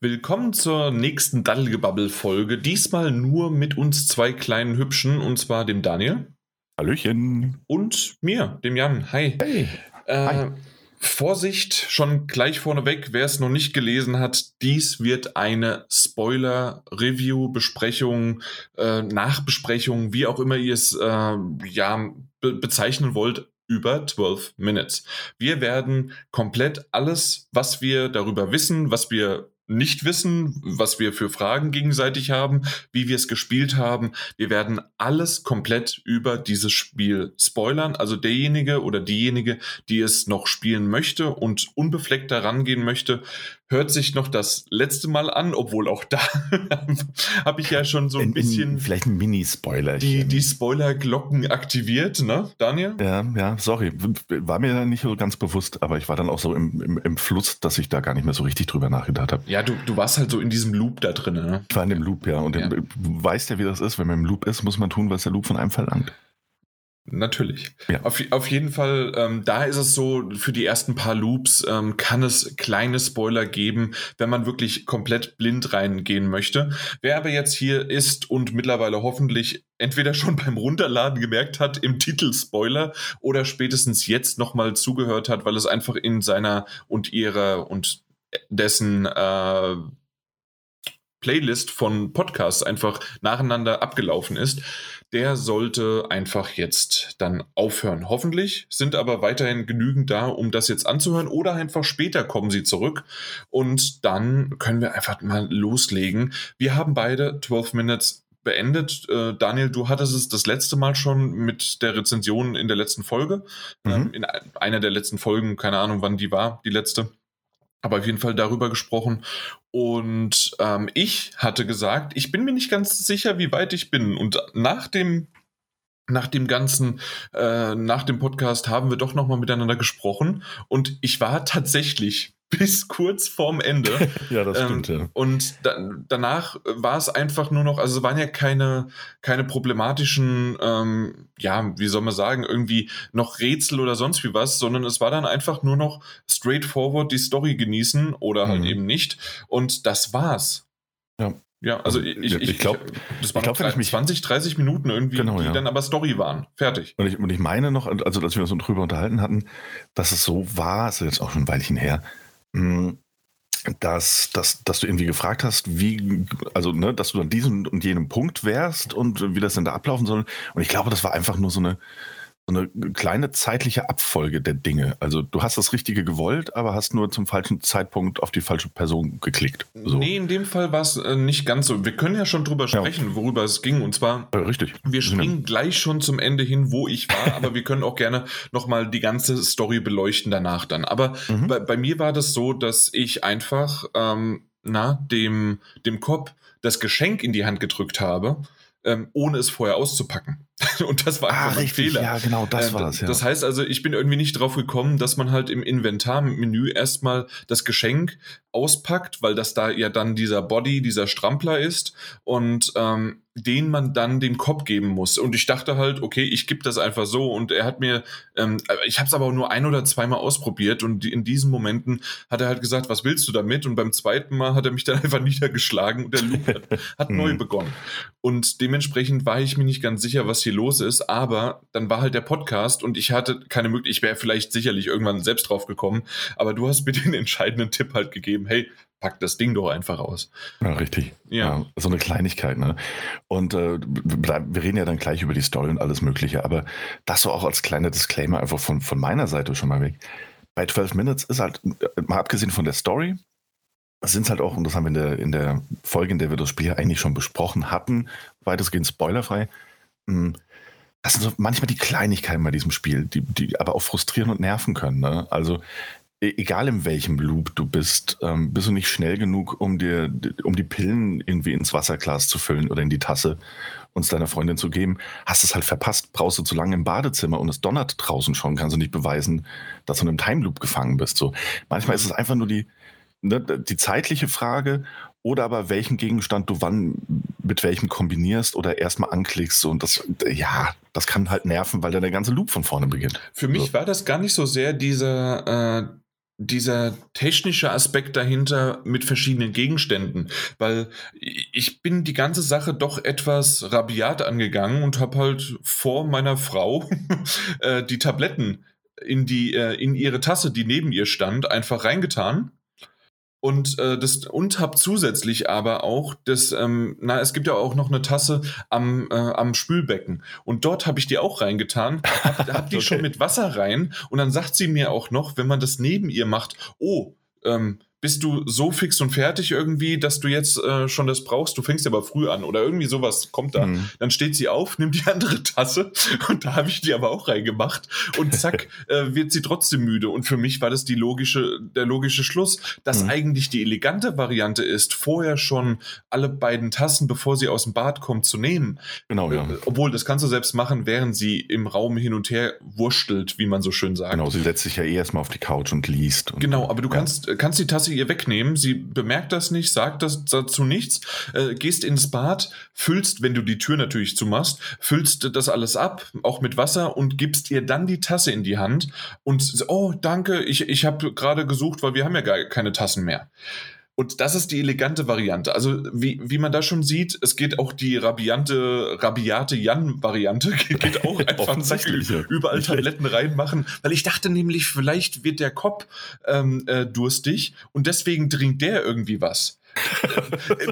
Willkommen zur nächsten Daddelgebabbel-Folge. Diesmal nur mit uns zwei kleinen Hübschen, und zwar dem Daniel. Hallöchen. Und mir, dem Jan. Hi. Hey. Äh, Hi. Vorsicht, schon gleich vorneweg, wer es noch nicht gelesen hat, dies wird eine Spoiler-Review, Besprechung, äh, Nachbesprechung, wie auch immer ihr es äh, ja, be bezeichnen wollt, über 12 Minutes. Wir werden komplett alles, was wir darüber wissen, was wir nicht wissen, was wir für Fragen gegenseitig haben, wie wir es gespielt haben. Wir werden alles komplett über dieses Spiel spoilern. Also derjenige oder diejenige, die es noch spielen möchte und unbefleckt daran gehen möchte, hört sich noch das letzte Mal an, obwohl auch da habe ich ja schon so ein in, bisschen. In, vielleicht ein Mini-Spoiler. Die, die Spoiler-Glocken aktiviert, ne, Daniel? Ja, ja, sorry. War mir nicht so ganz bewusst, aber ich war dann auch so im, im, im Fluss, dass ich da gar nicht mehr so richtig drüber nachgedacht habe. Ja, du, du warst halt so in diesem Loop da drin, ne? Ich war in dem Loop, ja. Und ja. du weißt ja, wie das ist. Wenn man im Loop ist, muss man tun, was der Loop von einem verlangt. Natürlich. Ja. Auf, auf jeden Fall, ähm, da ist es so, für die ersten paar Loops ähm, kann es kleine Spoiler geben, wenn man wirklich komplett blind reingehen möchte. Wer aber jetzt hier ist und mittlerweile hoffentlich entweder schon beim Runterladen gemerkt hat im Titel Spoiler oder spätestens jetzt nochmal zugehört hat, weil es einfach in seiner und ihrer und dessen äh, Playlist von Podcasts einfach nacheinander abgelaufen ist, der sollte einfach jetzt dann aufhören. Hoffentlich sind aber weiterhin genügend da, um das jetzt anzuhören oder einfach später kommen sie zurück und dann können wir einfach mal loslegen. Wir haben beide 12 Minutes beendet. Äh, Daniel, du hattest es das letzte Mal schon mit der Rezension in der letzten Folge. Mhm. Ähm, in einer der letzten Folgen, keine Ahnung, wann die war, die letzte aber auf jeden Fall darüber gesprochen. Und ähm, ich hatte gesagt, ich bin mir nicht ganz sicher, wie weit ich bin. Und nach dem nach dem ganzen, äh, nach dem Podcast haben wir doch nochmal miteinander gesprochen und ich war tatsächlich bis kurz vorm Ende. ja, das stimmt, ähm, ja. Und da, danach war es einfach nur noch, also es waren ja keine, keine problematischen, ähm, ja, wie soll man sagen, irgendwie noch Rätsel oder sonst wie was, sondern es war dann einfach nur noch straightforward die Story genießen oder halt mhm. eben nicht. Und das war's. Ja. Ja, also ich, ich, ich glaube, das waren glaub, 30, 20, 30 Minuten irgendwie, genau, die ja. dann aber Story waren. Fertig. Und ich, und ich meine noch, also als wir uns so drüber unterhalten hatten, dass es so war, ist jetzt auch schon ein Weilchen her, hm, dass, dass, dass du irgendwie gefragt hast, wie, also, ne, dass du an diesem und jenem Punkt wärst und wie das denn da ablaufen soll. Und ich glaube, das war einfach nur so eine, so eine kleine zeitliche Abfolge der Dinge. Also du hast das Richtige gewollt, aber hast nur zum falschen Zeitpunkt auf die falsche Person geklickt. So. Nee, in dem Fall war es äh, nicht ganz so. Wir können ja schon drüber sprechen, ja. worüber es ging. Und zwar, ja, richtig. wir springen ja. gleich schon zum Ende hin, wo ich war, aber wir können auch gerne nochmal die ganze Story beleuchten danach dann. Aber mhm. bei, bei, mir war das so, dass ich einfach ähm, na, dem, dem Cop das Geschenk in die Hand gedrückt habe ähm, ohne es vorher auszupacken. Und das war einfach ah, ein Fehler. Ja, genau, das ähm, war das. Ja. Das heißt also, ich bin irgendwie nicht drauf gekommen, dass man halt im Inventarmenü erstmal das Geschenk auspackt, weil das da ja dann dieser Body, dieser Strampler ist und ähm, den man dann dem Kopf geben muss. Und ich dachte halt, okay, ich gebe das einfach so. Und er hat mir, ähm, ich habe es aber nur ein oder zweimal ausprobiert und in diesen Momenten hat er halt gesagt, was willst du damit? Und beim zweiten Mal hat er mich dann einfach niedergeschlagen und der Loop hat, hat neu mhm. begonnen. Und dementsprechend war ich mir nicht ganz sicher, was hier los ist. Aber dann war halt der Podcast und ich hatte keine Möglichkeit, ich wäre vielleicht sicherlich irgendwann selbst drauf gekommen. Aber du hast mir den entscheidenden Tipp halt gegeben, hey, pack das Ding doch einfach aus. Ja, richtig. Ja. ja so eine Kleinigkeit, ne? Und äh, wir reden ja dann gleich über die Story und alles Mögliche, aber das so auch als kleiner Disclaimer einfach von, von meiner Seite schon mal weg. Bei 12 Minutes ist halt, äh, mal abgesehen von der Story, sind es halt auch, und das haben wir in der, in der Folge, in der wir das Spiel eigentlich schon besprochen hatten, weitestgehend spoilerfrei, hm, das sind so manchmal die Kleinigkeiten bei diesem Spiel, die, die aber auch frustrieren und nerven können. Ne? Also E-, egal in welchem Loop du bist, ähm, bist du nicht schnell genug, um dir, um die Pillen irgendwie ins Wasserglas zu füllen oder in die Tasse und es deiner Freundin zu geben, hast es halt verpasst, brauchst du zu lange im Badezimmer und es donnert draußen schon, kannst du nicht beweisen, dass du in einem Time Loop gefangen bist. So, manchmal ist es einfach nur die, ne, die zeitliche Frage oder aber welchen Gegenstand du wann mit welchem kombinierst oder erstmal anklickst. Und das, ja, das kann halt nerven, weil dann der ganze Loop von vorne beginnt. Für mich so. war das gar nicht so sehr dieser, äh, dieser technische Aspekt dahinter mit verschiedenen Gegenständen, weil ich bin die ganze Sache doch etwas rabiat angegangen und habe halt vor meiner Frau äh, die Tabletten in die äh, in ihre Tasse, die neben ihr stand, einfach reingetan und äh, das und habe zusätzlich aber auch das, ähm, na, es gibt ja auch noch eine Tasse am, äh, am Spülbecken. Und dort habe ich die auch reingetan, habe hab die okay. schon mit Wasser rein und dann sagt sie mir auch noch, wenn man das neben ihr macht, oh, ähm, bist du so fix und fertig irgendwie, dass du jetzt äh, schon das brauchst, du fängst aber früh an oder irgendwie sowas kommt da. Mhm. Dann steht sie auf, nimmt die andere Tasse und da habe ich die aber auch reingemacht und zack, äh, wird sie trotzdem müde. Und für mich war das die logische, der logische Schluss, dass mhm. eigentlich die elegante Variante ist, vorher schon alle beiden Tassen, bevor sie aus dem Bad kommt, zu nehmen. Genau, ja. Äh, obwohl, das kannst du selbst machen, während sie im Raum hin und her wurschtelt, wie man so schön sagt. Genau, sie setzt sich ja eh erstmal auf die Couch und liest. Und genau, aber du ja. kannst, kannst die Tasse sie ihr wegnehmen. Sie bemerkt das nicht, sagt das dazu nichts, äh, gehst ins Bad, füllst, wenn du die Tür natürlich zumachst, füllst das alles ab, auch mit Wasser und gibst ihr dann die Tasse in die Hand und oh, danke, ich, ich habe gerade gesucht, weil wir haben ja gar keine Tassen mehr. Und das ist die elegante Variante. Also, wie, wie man da schon sieht, es geht auch die rabiante, rabiate Jan-Variante, geht auch einfach überall Tabletten reinmachen. Weil ich dachte nämlich, vielleicht wird der Kopf ähm, äh, durstig und deswegen trinkt der irgendwie was.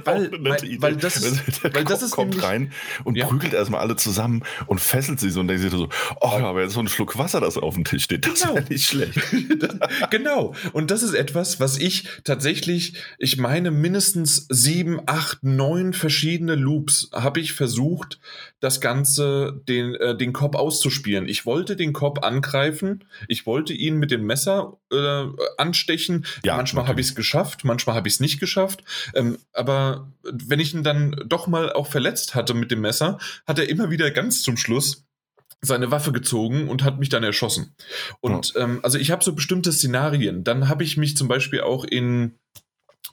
Weil, weil, weil, das, weil das ist kommt nämlich, rein und ja. prügelt erstmal alle zusammen und fesselt sie so und denkt sich so, oh, aber jetzt so ein Schluck Wasser, das auf dem Tisch steht, das genau. wäre nicht schlecht. genau. Und das ist etwas, was ich tatsächlich, ich meine, mindestens sieben, acht, neun verschiedene Loops habe ich versucht, das Ganze, den, äh, den Kopf auszuspielen. Ich wollte den Kopf angreifen, ich wollte ihn mit dem Messer äh, anstechen. Ja, manchmal habe ich es geschafft, manchmal habe ich es nicht geschafft. Ähm, aber wenn ich ihn dann doch mal auch verletzt hatte mit dem Messer, hat er immer wieder ganz zum Schluss seine Waffe gezogen und hat mich dann erschossen. Und oh. ähm, also ich habe so bestimmte Szenarien. Dann habe ich mich zum Beispiel auch in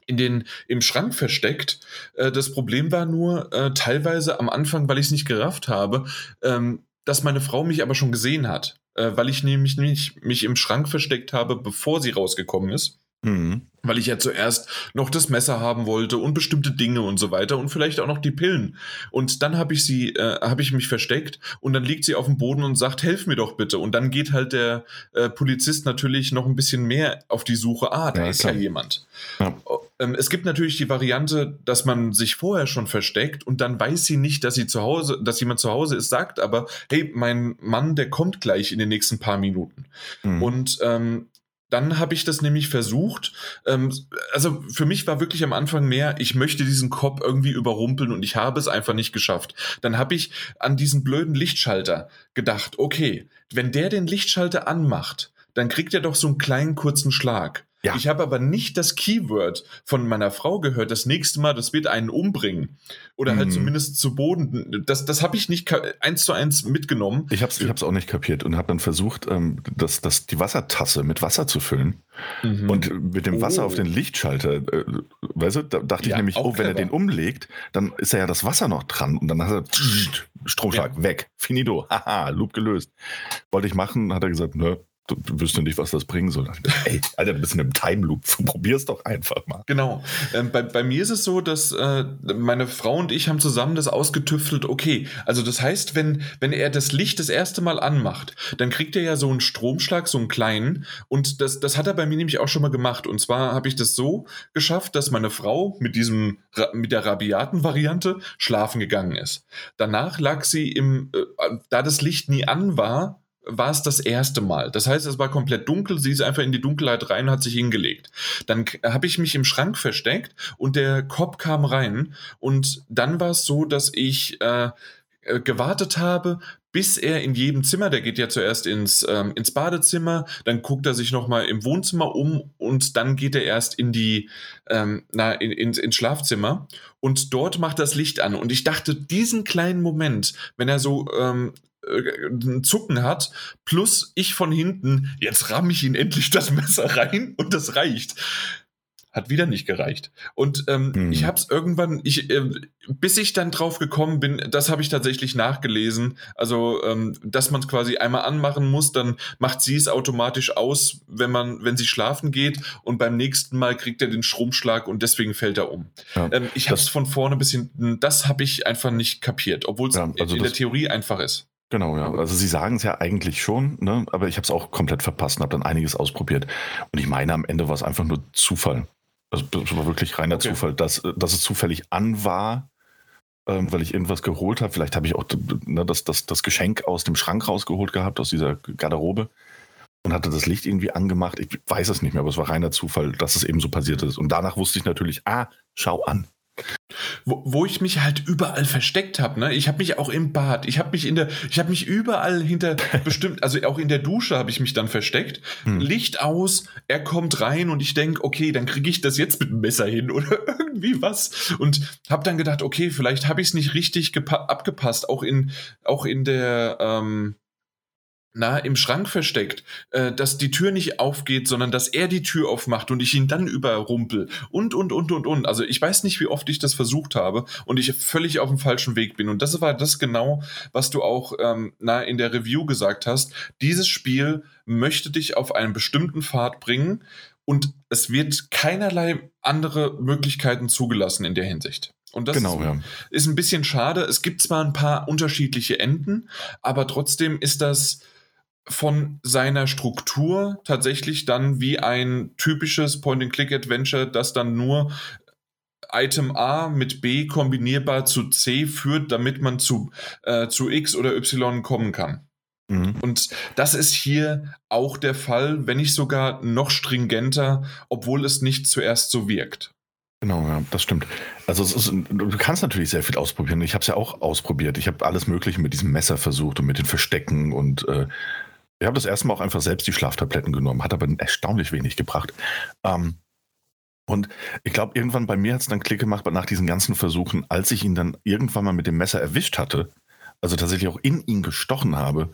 in den im Schrank versteckt. Äh, das Problem war nur äh, teilweise am Anfang, weil ich es nicht gerafft habe, ähm, dass meine Frau mich aber schon gesehen hat, äh, weil ich nämlich nicht mich im Schrank versteckt habe, bevor sie rausgekommen ist. Mhm weil ich ja zuerst noch das Messer haben wollte und bestimmte Dinge und so weiter und vielleicht auch noch die Pillen. Und dann habe ich sie, äh, habe ich mich versteckt und dann liegt sie auf dem Boden und sagt, helf mir doch bitte. Und dann geht halt der äh, Polizist natürlich noch ein bisschen mehr auf die Suche. Ah, da ja, ist klar. ja jemand. Ja. Ähm, es gibt natürlich die Variante, dass man sich vorher schon versteckt und dann weiß sie nicht, dass sie zu Hause, dass jemand zu Hause ist, sagt aber, hey, mein Mann, der kommt gleich in den nächsten paar Minuten. Mhm. Und ähm, dann habe ich das nämlich versucht. Ähm, also für mich war wirklich am Anfang mehr, ich möchte diesen Kopf irgendwie überrumpeln und ich habe es einfach nicht geschafft. Dann habe ich an diesen blöden Lichtschalter gedacht, okay, wenn der den Lichtschalter anmacht, dann kriegt er doch so einen kleinen kurzen Schlag. Ja. Ich habe aber nicht das Keyword von meiner Frau gehört, das nächste Mal, das wird einen umbringen. Oder halt mhm. zumindest zu Boden. Das, das habe ich nicht eins zu eins mitgenommen. Ich habe es ich hab's auch nicht kapiert und habe dann versucht, ähm, das, das, die Wassertasse mit Wasser zu füllen. Mhm. Und mit dem Wasser oh. auf den Lichtschalter, äh, weißt du, da dachte ja, ich nämlich, oh, wenn clever. er den umlegt, dann ist ja ja das Wasser noch dran und dann hat er Stromschlag ja. weg. Finito. Haha, Loop gelöst. Wollte ich machen, hat er gesagt, nö, du, du wüsste nicht, was das bringen soll. Ey, Alter, du bist in einem Time Loop. Probier's doch einfach mal. Genau. Ähm, bei, bei mir ist es so, dass äh, meine Frau und ich haben zusammen das ausgetüftelt. Okay, also das heißt, wenn, wenn er das Licht das erste Mal anmacht, dann kriegt er ja so einen Stromschlag, so einen kleinen. Und das, das hat er bei mir nämlich auch schon mal gemacht. Und zwar habe ich das so geschafft, dass meine Frau mit diesem, mit der rabiaten Variante schlafen gegangen ist. Danach lag sie im, äh, da das Licht nie an war, war es das erste Mal. Das heißt, es war komplett dunkel, sie ist einfach in die Dunkelheit rein, hat sich hingelegt. Dann habe ich mich im Schrank versteckt und der Kopf kam rein und dann war es so, dass ich äh, äh, gewartet habe, bis er in jedem Zimmer, der geht ja zuerst ins, ähm, ins Badezimmer, dann guckt er sich nochmal im Wohnzimmer um und dann geht er erst in die, ähm, na, in, in, ins Schlafzimmer und dort macht das Licht an. Und ich dachte, diesen kleinen Moment, wenn er so ähm, äh, ein Zucken hat, plus ich von hinten, jetzt ramme ich ihn endlich das Messer rein und das reicht. hat wieder nicht gereicht. Und ähm, hm. ich habe es irgendwann, ich, äh, bis ich dann drauf gekommen bin, das habe ich tatsächlich nachgelesen. Also, ähm, dass man es quasi einmal anmachen muss, dann macht sie es automatisch aus, wenn man, wenn sie schlafen geht, und beim nächsten Mal kriegt er den Stromschlag und deswegen fällt er um. Ja, ähm, ich habe es von vorne bis hinten, das habe ich einfach nicht kapiert, obwohl es ja, also in der Theorie einfach ist. Genau, ja. Also Sie sagen es ja eigentlich schon, ne? aber ich habe es auch komplett verpasst und habe dann einiges ausprobiert. Und ich meine, am Ende war es einfach nur Zufall. Also das war wirklich reiner okay. Zufall, dass, dass es zufällig an war, ähm, weil ich irgendwas geholt habe. Vielleicht habe ich auch ne, das, das, das Geschenk aus dem Schrank rausgeholt gehabt, aus dieser Garderobe und hatte das Licht irgendwie angemacht. Ich weiß es nicht mehr, aber es war reiner Zufall, dass es eben so passiert ist. Und danach wusste ich natürlich, ah, schau an. Wo, wo, ich mich halt überall versteckt habe, ne? Ich habe mich auch im Bad, ich habe mich in der, ich habe mich überall hinter bestimmt, also auch in der Dusche habe ich mich dann versteckt. Hm. Licht aus, er kommt rein und ich denke, okay, dann kriege ich das jetzt mit dem Messer hin oder irgendwie was. Und habe dann gedacht, okay, vielleicht habe ich es nicht richtig abgepasst, auch in, auch in der, ähm, na, im Schrank versteckt, äh, dass die Tür nicht aufgeht, sondern dass er die Tür aufmacht und ich ihn dann überrumpel und, und, und, und, und. Also ich weiß nicht, wie oft ich das versucht habe und ich völlig auf dem falschen Weg bin. Und das war das genau, was du auch ähm, na, in der Review gesagt hast. Dieses Spiel möchte dich auf einen bestimmten Pfad bringen und es wird keinerlei andere Möglichkeiten zugelassen in der Hinsicht. Und das genau, ist, ja. ist ein bisschen schade. Es gibt zwar ein paar unterschiedliche Enden, aber trotzdem ist das von seiner Struktur tatsächlich dann wie ein typisches Point-and-Click-Adventure, das dann nur Item A mit B kombinierbar zu C führt, damit man zu, äh, zu X oder Y kommen kann. Mhm. Und das ist hier auch der Fall, wenn nicht sogar noch stringenter, obwohl es nicht zuerst so wirkt. Genau, ja, das stimmt. Also ist, du kannst natürlich sehr viel ausprobieren. Ich habe es ja auch ausprobiert. Ich habe alles Mögliche mit diesem Messer versucht und mit den Verstecken und äh, ich habe das erste Mal auch einfach selbst die Schlaftabletten genommen, hat aber erstaunlich wenig gebracht. Ähm, und ich glaube, irgendwann bei mir hat es dann Klick gemacht nach diesen ganzen Versuchen, als ich ihn dann irgendwann mal mit dem Messer erwischt hatte, also tatsächlich auch in ihn gestochen habe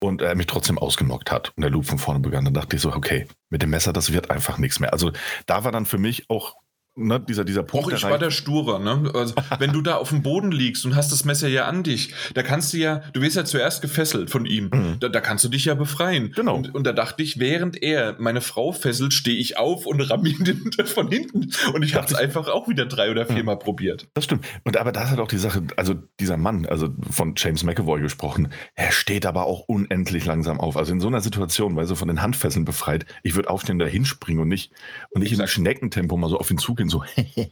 und er mich trotzdem ausgenockt hat und der Loop von vorne begann, dann dachte ich so, okay, mit dem Messer, das wird einfach nichts mehr. Also da war dann für mich auch ne, dieser, dieser Punkt. Auch ich war der Sture, ne? Also, wenn du da auf dem Boden liegst und hast das Messer ja an dich, da kannst du ja, du wirst ja zuerst gefesselt von ihm. Mhm. Da, da, kannst du dich ja befreien. Genau. Und, und, da dachte ich, während er meine Frau fesselt, stehe ich auf und ramm ihn von hinten. Und ich habe es einfach auch wieder drei oder viermal mhm. probiert. Das stimmt. Und aber da ist halt auch die Sache, also dieser Mann, also von James McAvoy gesprochen, er steht aber auch unendlich langsam auf. Also in so einer Situation, weil so von den Handfesseln befreit, ich würde aufstehen, da hinspringen und nicht, und nicht in Schneckentempo mal so auf ihn zugehen, so,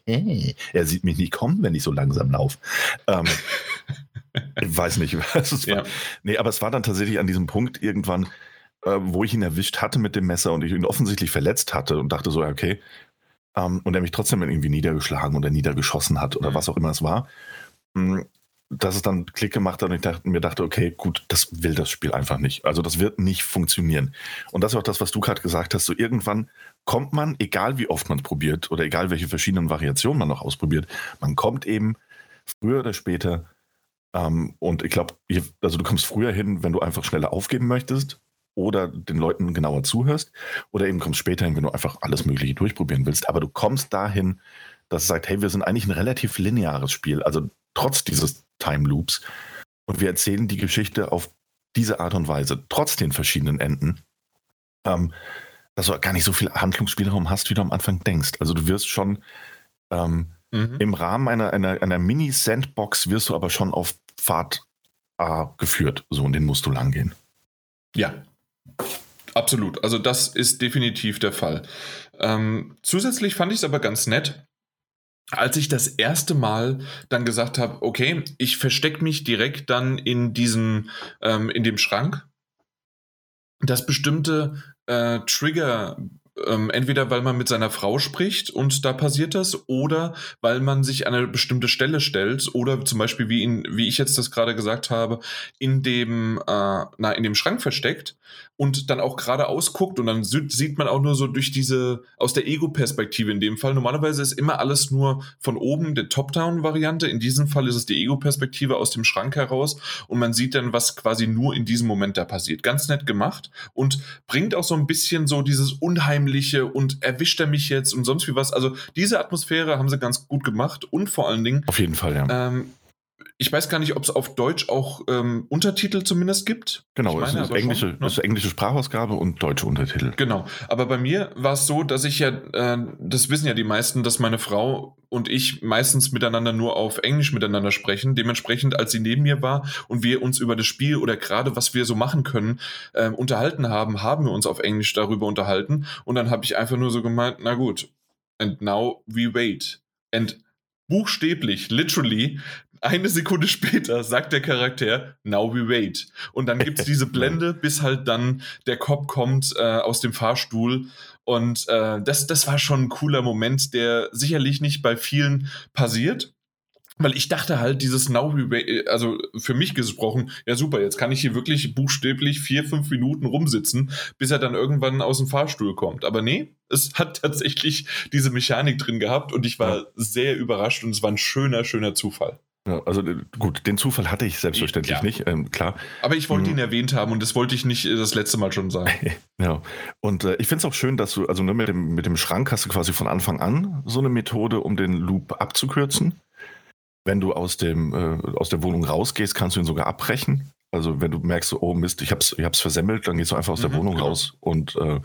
er sieht mich nicht kommen, wenn ich so langsam laufe. Ähm, ich weiß nicht, was es war. Ja. Nee, aber es war dann tatsächlich an diesem Punkt irgendwann, äh, wo ich ihn erwischt hatte mit dem Messer und ich ihn offensichtlich verletzt hatte und dachte so, okay. Ähm, und er mich trotzdem irgendwie niedergeschlagen oder niedergeschossen hat oder mhm. was auch immer es war. Dass es dann Klick gemacht hat und ich dachte, mir dachte, okay, gut, das will das Spiel einfach nicht. Also das wird nicht funktionieren. Und das ist auch das, was du gerade gesagt hast. So irgendwann kommt man, egal wie oft man es probiert oder egal welche verschiedenen Variationen man noch ausprobiert, man kommt eben früher oder später ähm, und ich glaube, also du kommst früher hin, wenn du einfach schneller aufgeben möchtest oder den Leuten genauer zuhörst oder eben kommst später hin, wenn du einfach alles Mögliche durchprobieren willst. Aber du kommst dahin, dass es sagt, hey, wir sind eigentlich ein relativ lineares Spiel. Also trotz dieses Time Loops. Und wir erzählen die Geschichte auf diese Art und Weise, trotz den verschiedenen Enden, ähm, dass du gar nicht so viel Handlungsspielraum hast, wie du am Anfang denkst. Also du wirst schon ähm, mhm. im Rahmen einer, einer, einer Mini-Sandbox wirst du aber schon auf Pfad A geführt. So, und den musst du lang gehen. Ja, absolut. Also das ist definitiv der Fall. Ähm, zusätzlich fand ich es aber ganz nett, als ich das erste Mal dann gesagt habe, okay, ich verstecke mich direkt dann in diesem, ähm, in dem Schrank, dass bestimmte äh, Trigger ähm, entweder weil man mit seiner Frau spricht und da passiert das, oder weil man sich an eine bestimmte Stelle stellt, oder zum Beispiel, wie, in, wie ich jetzt das gerade gesagt habe, in dem, äh, na, in dem Schrank versteckt und dann auch geradeaus guckt und dann sieht man auch nur so durch diese, aus der Ego-Perspektive in dem Fall. Normalerweise ist immer alles nur von oben der Top-Down-Variante. In diesem Fall ist es die Ego-Perspektive aus dem Schrank heraus und man sieht dann, was quasi nur in diesem Moment da passiert. Ganz nett gemacht und bringt auch so ein bisschen so dieses Unheimliche Unheimliche und erwischt er mich jetzt und sonst wie was. Also diese Atmosphäre haben sie ganz gut gemacht und vor allen Dingen. Auf jeden Fall, ja. Ähm, ich weiß gar nicht, ob es auf Deutsch auch ähm, Untertitel zumindest gibt. Genau, es ist englische, schon, ne? ist englische Sprachausgabe und deutsche Untertitel. Genau, aber bei mir war es so, dass ich ja, äh, das wissen ja die meisten, dass meine Frau und ich meistens miteinander nur auf Englisch miteinander sprechen. Dementsprechend, als sie neben mir war und wir uns über das Spiel oder gerade was wir so machen können, äh, unterhalten haben, haben wir uns auf Englisch darüber unterhalten. Und dann habe ich einfach nur so gemeint, na gut, and now we wait. And buchstäblich, literally, eine Sekunde später sagt der Charakter, now we wait. Und dann gibt es diese Blende, bis halt dann der Cop kommt äh, aus dem Fahrstuhl. Und äh, das, das war schon ein cooler Moment, der sicherlich nicht bei vielen passiert. Weil ich dachte halt, dieses Now We Wait, also für mich gesprochen, ja super, jetzt kann ich hier wirklich buchstäblich vier, fünf Minuten rumsitzen, bis er dann irgendwann aus dem Fahrstuhl kommt. Aber nee, es hat tatsächlich diese Mechanik drin gehabt und ich war ja. sehr überrascht und es war ein schöner, schöner Zufall. Ja, also äh, gut, den Zufall hatte ich selbstverständlich ja. nicht, ähm, klar. Aber ich wollte mhm. ihn erwähnt haben und das wollte ich nicht äh, das letzte Mal schon sagen. ja, und äh, ich finde es auch schön, dass du, also ne, mit, dem, mit dem Schrank hast du quasi von Anfang an so eine Methode, um den Loop abzukürzen. Wenn du aus, dem, äh, aus der Wohnung rausgehst, kannst du ihn sogar abbrechen. Also wenn du merkst, oh Mist, ich hab's, ich hab's versemmelt, dann gehst du einfach aus mhm, der Wohnung genau. raus und äh,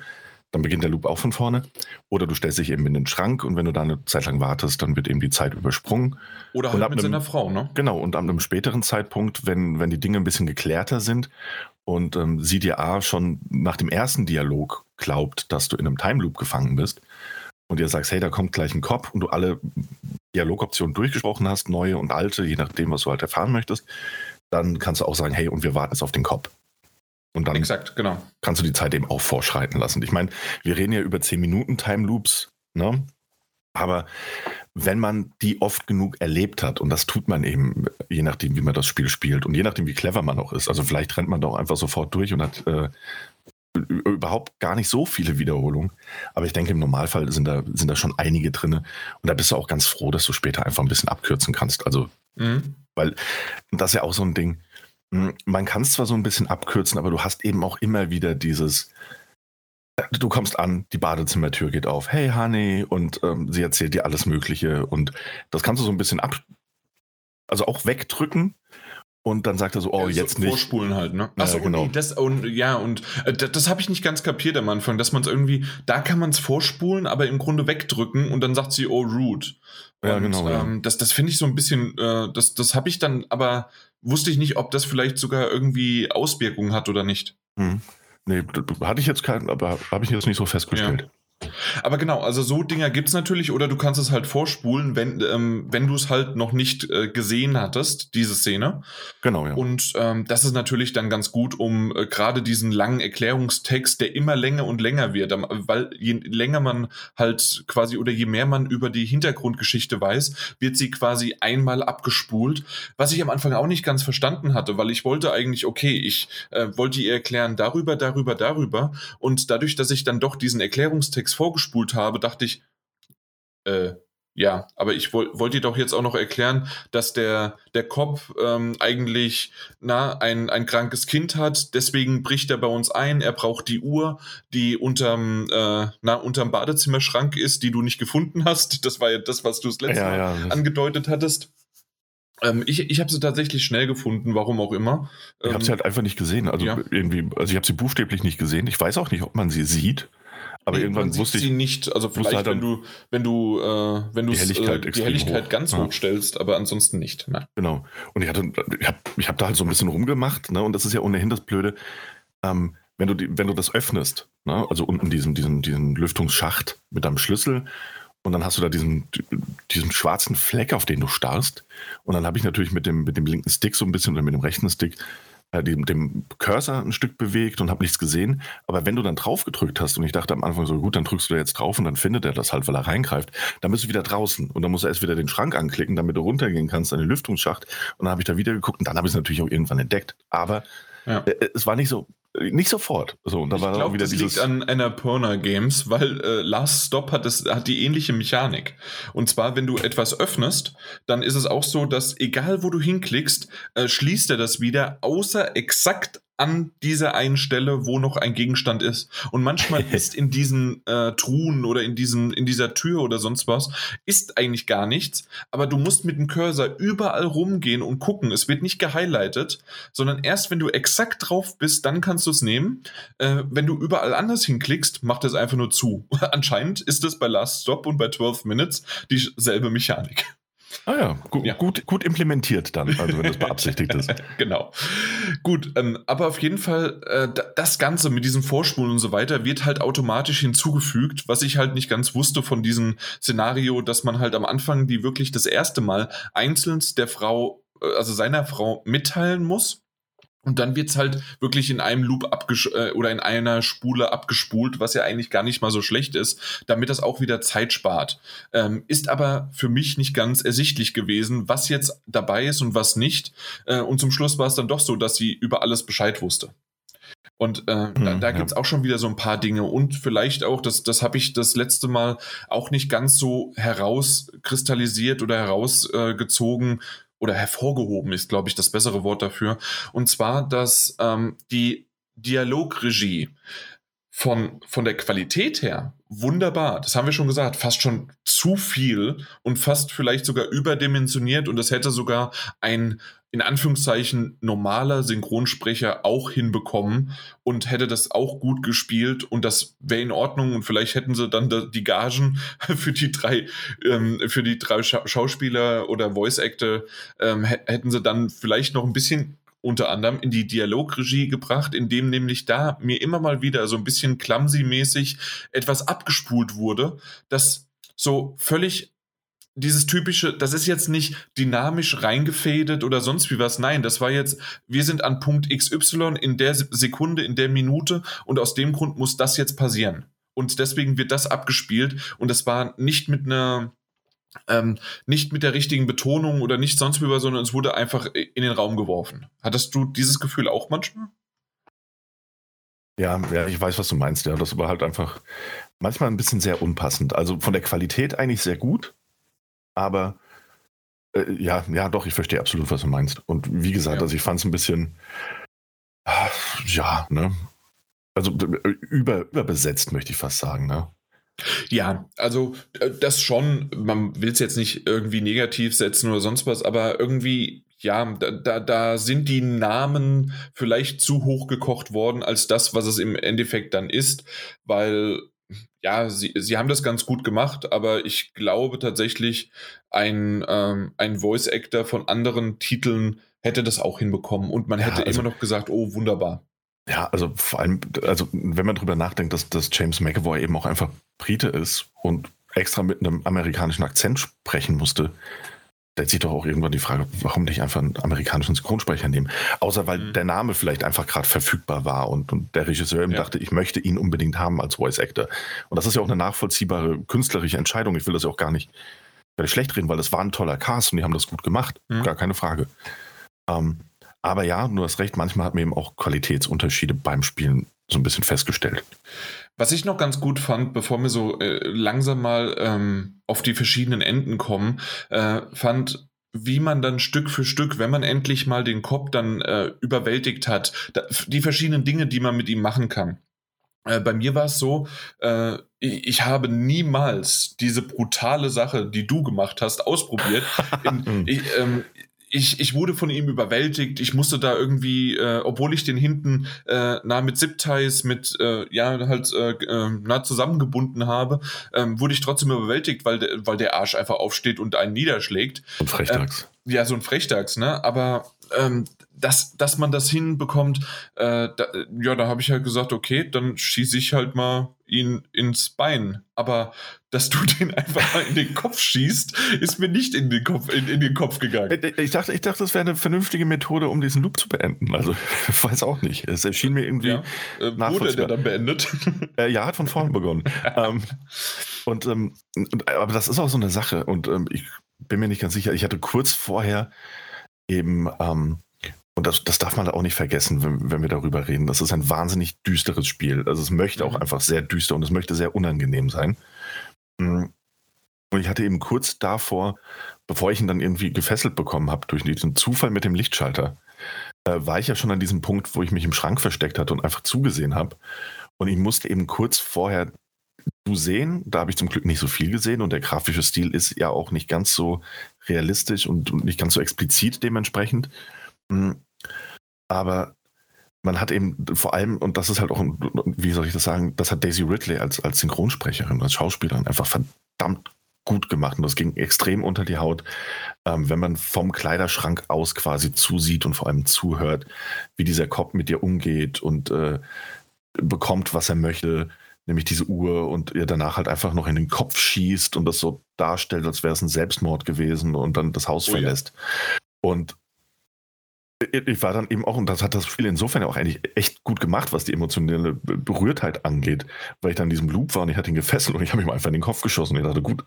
dann beginnt der Loop auch von vorne. Oder du stellst dich eben in den Schrank und wenn du da eine Zeit lang wartest, dann wird eben die Zeit übersprungen. Oder halt mit einem, seiner Frau, ne? Genau, und an einem späteren Zeitpunkt, wenn, wenn die Dinge ein bisschen geklärter sind und ähm, sie dir A schon nach dem ersten Dialog glaubt, dass du in einem Time Loop gefangen bist und ihr sagst, hey, da kommt gleich ein Kopf und du alle Dialogoptionen durchgesprochen hast, neue und alte, je nachdem, was du halt erfahren möchtest, dann kannst du auch sagen, hey, und wir warten jetzt auf den Kopf. Und dann Exakt, genau. kannst du die Zeit eben auch vorschreiten lassen. Ich meine, wir reden ja über 10 Minuten Time Loops, ne? Aber wenn man die oft genug erlebt hat, und das tut man eben, je nachdem, wie man das Spiel spielt und je nachdem, wie clever man auch ist, also vielleicht rennt man doch einfach sofort durch und hat äh, überhaupt gar nicht so viele Wiederholungen. Aber ich denke, im Normalfall sind da, sind da schon einige drin. Und da bist du auch ganz froh, dass du später einfach ein bisschen abkürzen kannst. Also, mhm. weil das ist ja auch so ein Ding man kann es zwar so ein bisschen abkürzen, aber du hast eben auch immer wieder dieses, äh, du kommst an, die Badezimmertür geht auf, hey Honey, und ähm, sie erzählt dir alles Mögliche und das kannst du so ein bisschen ab, also auch wegdrücken. Und dann sagt er so, oh, ja, jetzt so nicht. Vorspulen halt, ne? Achso, ja, genau. Nee, das, und, ja, und äh, das, das habe ich nicht ganz kapiert am Anfang, dass man es irgendwie, da kann man es vorspulen, aber im Grunde wegdrücken und dann sagt sie, oh, rude. Und, ja, genau. Ähm, ja. Das, das finde ich so ein bisschen, äh, das, das habe ich dann aber wusste ich nicht, ob das vielleicht sogar irgendwie Auswirkungen hat oder nicht. Hm. Nee, hatte ich jetzt keinen, aber habe ich jetzt nicht so festgestellt. Ja. Aber genau, also so Dinger gibt es natürlich, oder du kannst es halt vorspulen, wenn, ähm, wenn du es halt noch nicht äh, gesehen hattest, diese Szene. Genau, ja. Und ähm, das ist natürlich dann ganz gut, um äh, gerade diesen langen Erklärungstext, der immer länger und länger wird, weil je länger man halt quasi oder je mehr man über die Hintergrundgeschichte weiß, wird sie quasi einmal abgespult, was ich am Anfang auch nicht ganz verstanden hatte, weil ich wollte eigentlich, okay, ich äh, wollte ihr erklären darüber, darüber, darüber und dadurch, dass ich dann doch diesen Erklärungstext vorgespult habe, dachte ich, äh, ja, aber ich wollte wollt dir doch jetzt auch noch erklären, dass der, der Cop ähm, eigentlich na, ein, ein krankes Kind hat, deswegen bricht er bei uns ein, er braucht die Uhr, die unterm, äh, na, unterm Badezimmerschrank ist, die du nicht gefunden hast. Das war ja das, was du das letzte ja, ja, Mal angedeutet hattest. Ähm, ich ich habe sie tatsächlich schnell gefunden, warum auch immer. Ich ähm, habe sie halt einfach nicht gesehen. Also ja. irgendwie, also ich habe sie buchstäblich nicht gesehen. Ich weiß auch nicht, ob man sie sieht. Aber nee, irgendwann wusste ich sie nicht. Also vielleicht, halt wenn du, wenn du, äh, wenn du die Helligkeit, äh, die Helligkeit hoch. ganz ja. hoch stellst, aber ansonsten nicht. Nein. Genau. Und ich hatte, ich habe ich hab da halt so ein bisschen rumgemacht, ne? Und das ist ja ohnehin das Blöde. Ähm, wenn du, die, wenn du das öffnest, ne? also unten diesen, diesen, diesen Lüftungsschacht mit deinem Schlüssel, und dann hast du da diesen, diesen schwarzen Fleck, auf den du starrst. Und dann habe ich natürlich mit dem, mit dem linken Stick so ein bisschen oder mit dem rechten Stick äh, dem, dem Cursor ein Stück bewegt und habe nichts gesehen. Aber wenn du dann drauf gedrückt hast und ich dachte am Anfang so, gut, dann drückst du da jetzt drauf und dann findet er das halt, weil er reingreift, dann bist du wieder draußen und dann musst du erst wieder den Schrank anklicken, damit du runtergehen kannst an den Lüftungsschacht. Und dann habe ich da wieder geguckt und dann habe ich es natürlich auch irgendwann entdeckt. Aber ja. äh, es war nicht so, nicht sofort. So, und da ich glaube, das liegt an Annapurna Games, weil äh, Last Stop hat, das, hat die ähnliche Mechanik. Und zwar, wenn du etwas öffnest, dann ist es auch so, dass egal wo du hinklickst, äh, schließt er das wieder, außer exakt an dieser einen Stelle, wo noch ein Gegenstand ist. Und manchmal ist in diesen äh, Truhen oder in, diesen, in dieser Tür oder sonst was, ist eigentlich gar nichts. Aber du musst mit dem Cursor überall rumgehen und gucken. Es wird nicht gehighlightet, sondern erst wenn du exakt drauf bist, dann kannst du es nehmen. Äh, wenn du überall anders hinklickst, macht es einfach nur zu. Anscheinend ist es bei Last Stop und bei 12 Minutes dieselbe Mechanik. Ah ja, gut, ja. gut, gut implementiert dann, also wenn das beabsichtigt ist. genau. Gut, ähm, aber auf jeden Fall, äh, das Ganze mit diesem Vorspulen und so weiter wird halt automatisch hinzugefügt, was ich halt nicht ganz wusste von diesem Szenario, dass man halt am Anfang die wirklich das erste Mal einzeln der Frau, äh, also seiner Frau mitteilen muss und dann wird's halt wirklich in einem Loop abgesch äh, oder in einer Spule abgespult, was ja eigentlich gar nicht mal so schlecht ist, damit das auch wieder Zeit spart. Ähm, ist aber für mich nicht ganz ersichtlich gewesen, was jetzt dabei ist und was nicht. Äh, und zum Schluss war es dann doch so, dass sie über alles Bescheid wusste. Und äh, hm, da, da gibt's ja. auch schon wieder so ein paar Dinge. Und vielleicht auch, das, das habe ich das letzte Mal auch nicht ganz so herauskristallisiert oder herausgezogen, äh, oder hervorgehoben ist, glaube ich, das bessere Wort dafür. Und zwar, dass ähm, die Dialogregie von, von der Qualität her wunderbar. Das haben wir schon gesagt. Fast schon zu viel und fast vielleicht sogar überdimensioniert. Und das hätte sogar ein in Anführungszeichen normaler Synchronsprecher auch hinbekommen und hätte das auch gut gespielt und das wäre in Ordnung und vielleicht hätten sie dann die Gagen für die drei ähm, für die drei Scha Schauspieler oder Voice Actor ähm, hätten sie dann vielleicht noch ein bisschen unter anderem in die Dialogregie gebracht, indem nämlich da mir immer mal wieder so ein bisschen clumsy-mäßig etwas abgespult wurde, das so völlig dieses typische, das ist jetzt nicht dynamisch reingefädet oder sonst wie was. Nein, das war jetzt, wir sind an Punkt XY in der Sekunde, in der Minute und aus dem Grund muss das jetzt passieren. Und deswegen wird das abgespielt und das war nicht mit einer, ähm, nicht mit der richtigen Betonung oder nicht sonst wie was, sondern es wurde einfach in den Raum geworfen. Hattest du dieses Gefühl auch manchmal? Ja, ja, ich weiß, was du meinst. Ja, das war halt einfach manchmal ein bisschen sehr unpassend. Also von der Qualität eigentlich sehr gut, aber äh, ja, ja, doch, ich verstehe absolut, was du meinst. Und wie gesagt, ja. also ich fand es ein bisschen, äh, ja, ne? Also über, überbesetzt, möchte ich fast sagen, ne? Ja, also äh, das schon, man will es jetzt nicht irgendwie negativ setzen oder sonst was, aber irgendwie, ja, da, da, da sind die Namen vielleicht zu hoch gekocht worden als das, was es im Endeffekt dann ist, weil ja, sie, sie haben das ganz gut gemacht, aber ich glaube tatsächlich, ein, ähm, ein Voice-Actor von anderen Titeln hätte das auch hinbekommen und man ja, hätte also, immer noch gesagt, oh, wunderbar. Ja, also vor allem, also wenn man drüber nachdenkt, dass, dass James McAvoy eben auch einfach Brite ist und extra mit einem amerikanischen Akzent sprechen musste, stellt sich doch auch irgendwann die Frage, warum nicht einfach einen amerikanischen Synchronsprecher nehmen? Außer weil mhm. der Name vielleicht einfach gerade verfügbar war und, und der Regisseur eben ja. dachte, ich möchte ihn unbedingt haben als Voice Actor. Und das ist ja auch eine nachvollziehbare künstlerische Entscheidung. Ich will das ja auch gar nicht, gar nicht schlecht reden, weil das war ein toller Cast und die haben das gut gemacht. Mhm. Gar keine Frage. Ähm, aber ja, du hast recht, manchmal hat man eben auch Qualitätsunterschiede beim Spielen so ein bisschen festgestellt. Was ich noch ganz gut fand, bevor wir so äh, langsam mal ähm, auf die verschiedenen Enden kommen, äh, fand, wie man dann Stück für Stück, wenn man endlich mal den Kopf dann äh, überwältigt hat, da, die verschiedenen Dinge, die man mit ihm machen kann. Äh, bei mir war es so, äh, ich, ich, habe niemals diese brutale Sache, die du gemacht hast, ausprobiert. In, ich, ähm, ich, ich wurde von ihm überwältigt. Ich musste da irgendwie, äh, obwohl ich den hinten äh, nah mit Zip-Ties, mit, äh, ja, halt äh, äh, nah zusammengebunden habe, ähm, wurde ich trotzdem überwältigt, weil, de, weil der Arsch einfach aufsteht und einen niederschlägt. Und Frechtags. Äh, ja, so ein Frechtags, ne? Aber ähm, dass, dass man das hinbekommt, äh, da, ja, da habe ich halt gesagt, okay, dann schieße ich halt mal ihn ins Bein. Aber dass du den einfach mal in den Kopf schießt, ist mir nicht in den Kopf, in, in den Kopf gegangen. Ich dachte, ich dachte, das wäre eine vernünftige Methode, um diesen Loop zu beenden. Also, ich weiß auch nicht. Es erschien mir irgendwie. Ja. Äh, wurde der dann beendet? Äh, ja, hat von vorn begonnen. ähm, und, ähm, und, aber das ist auch so eine Sache. Und ähm, ich bin mir nicht ganz sicher. Ich hatte kurz vorher eben ähm, und das, das darf man da auch nicht vergessen, wenn, wenn, wir darüber reden. Das ist ein wahnsinnig düsteres Spiel. Also es möchte auch mhm. einfach sehr düster und es möchte sehr unangenehm sein. Mm. Und ich hatte eben kurz davor, bevor ich ihn dann irgendwie gefesselt bekommen habe durch diesen Zufall mit dem Lichtschalter, äh, war ich ja schon an diesem Punkt, wo ich mich im Schrank versteckt hatte und einfach zugesehen habe. Und ich musste eben kurz vorher zu sehen. Da habe ich zum Glück nicht so viel gesehen und der grafische Stil ist ja auch nicht ganz so realistisch und, und nicht ganz so explizit dementsprechend. Hm. Aber man hat eben vor allem, und das ist halt auch, wie soll ich das sagen, das hat Daisy Ridley als, als Synchronsprecherin, als Schauspielerin einfach verdammt gut gemacht und das ging extrem unter die Haut, ähm, wenn man vom Kleiderschrank aus quasi zusieht und vor allem zuhört, wie dieser Cop mit dir umgeht und äh, bekommt, was er möchte, nämlich diese Uhr und ihr danach halt einfach noch in den Kopf schießt und das so darstellt, als wäre es ein Selbstmord gewesen und dann das Haus oh, verlässt. Ja. Und ich war dann eben auch, und das hat das Spiel insofern auch eigentlich echt gut gemacht, was die emotionale Berührtheit angeht, weil ich dann in diesem Loop war und ich hatte ihn gefesselt und ich habe ihm einfach in den Kopf geschossen und ich dachte, gut,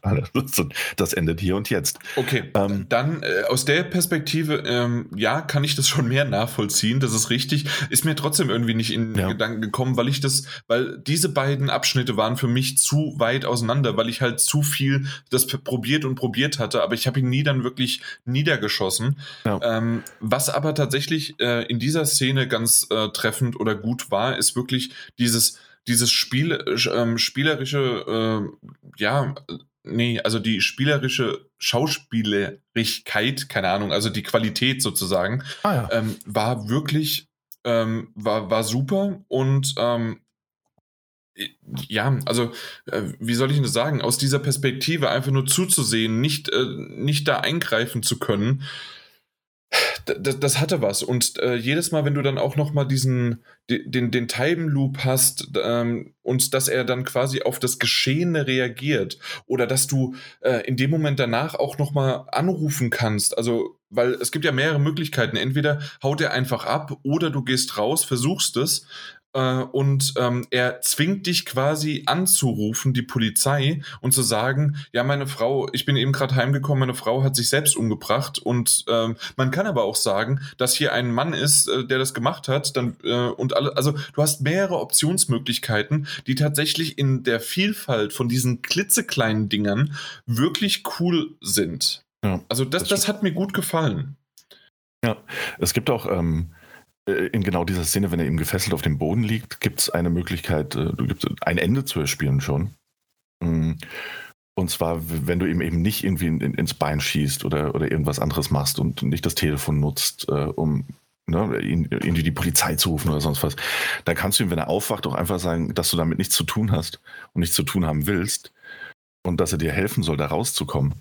das endet hier und jetzt. Okay, ähm, dann äh, aus der Perspektive, ähm, ja, kann ich das schon mehr nachvollziehen, das ist richtig. Ist mir trotzdem irgendwie nicht in ja. Gedanken gekommen, weil ich das, weil diese beiden Abschnitte waren für mich zu weit auseinander, weil ich halt zu viel das probiert und probiert hatte, aber ich habe ihn nie dann wirklich niedergeschossen. Ja. Ähm, was aber tatsächlich tatsächlich äh, in dieser Szene ganz äh, treffend oder gut war, ist wirklich dieses, dieses Spiel, äh, spielerische, ja, nee, also die spielerische Schauspielerigkeit, keine Ahnung, also die Qualität sozusagen, ah, ja. ähm, war wirklich, ähm, war, war super und ähm, ja, also äh, wie soll ich das sagen, aus dieser Perspektive einfach nur zuzusehen, nicht, äh, nicht da eingreifen zu können, das, das hatte was. Und äh, jedes Mal, wenn du dann auch nochmal diesen, den, den Time Loop hast ähm, und dass er dann quasi auf das Geschehene reagiert oder dass du äh, in dem Moment danach auch nochmal anrufen kannst. Also, weil es gibt ja mehrere Möglichkeiten. Entweder haut er einfach ab oder du gehst raus, versuchst es und ähm, er zwingt dich quasi anzurufen, die Polizei, und zu sagen, ja, meine Frau, ich bin eben gerade heimgekommen, meine Frau hat sich selbst umgebracht und ähm, man kann aber auch sagen, dass hier ein Mann ist, äh, der das gemacht hat, dann äh, und alle, also du hast mehrere Optionsmöglichkeiten, die tatsächlich in der Vielfalt von diesen klitzekleinen Dingern wirklich cool sind. Ja, also das, das, das hat mir gut gefallen. Ja, es gibt auch ähm, äh, in genau dieser Szene, wenn er eben gefesselt auf dem Boden liegt, gibt es eine Möglichkeit, äh, du gibst ein Ende zu erspielen schon. Mm. Und zwar, wenn du ihm eben nicht irgendwie in, in, ins Bein schießt oder, oder irgendwas anderes machst und nicht das Telefon nutzt, äh, um ne, ihn, irgendwie die Polizei zu rufen oder sonst was, dann kannst du ihm, wenn er aufwacht, auch einfach sagen, dass du damit nichts zu tun hast und nichts zu tun haben willst und dass er dir helfen soll, da rauszukommen.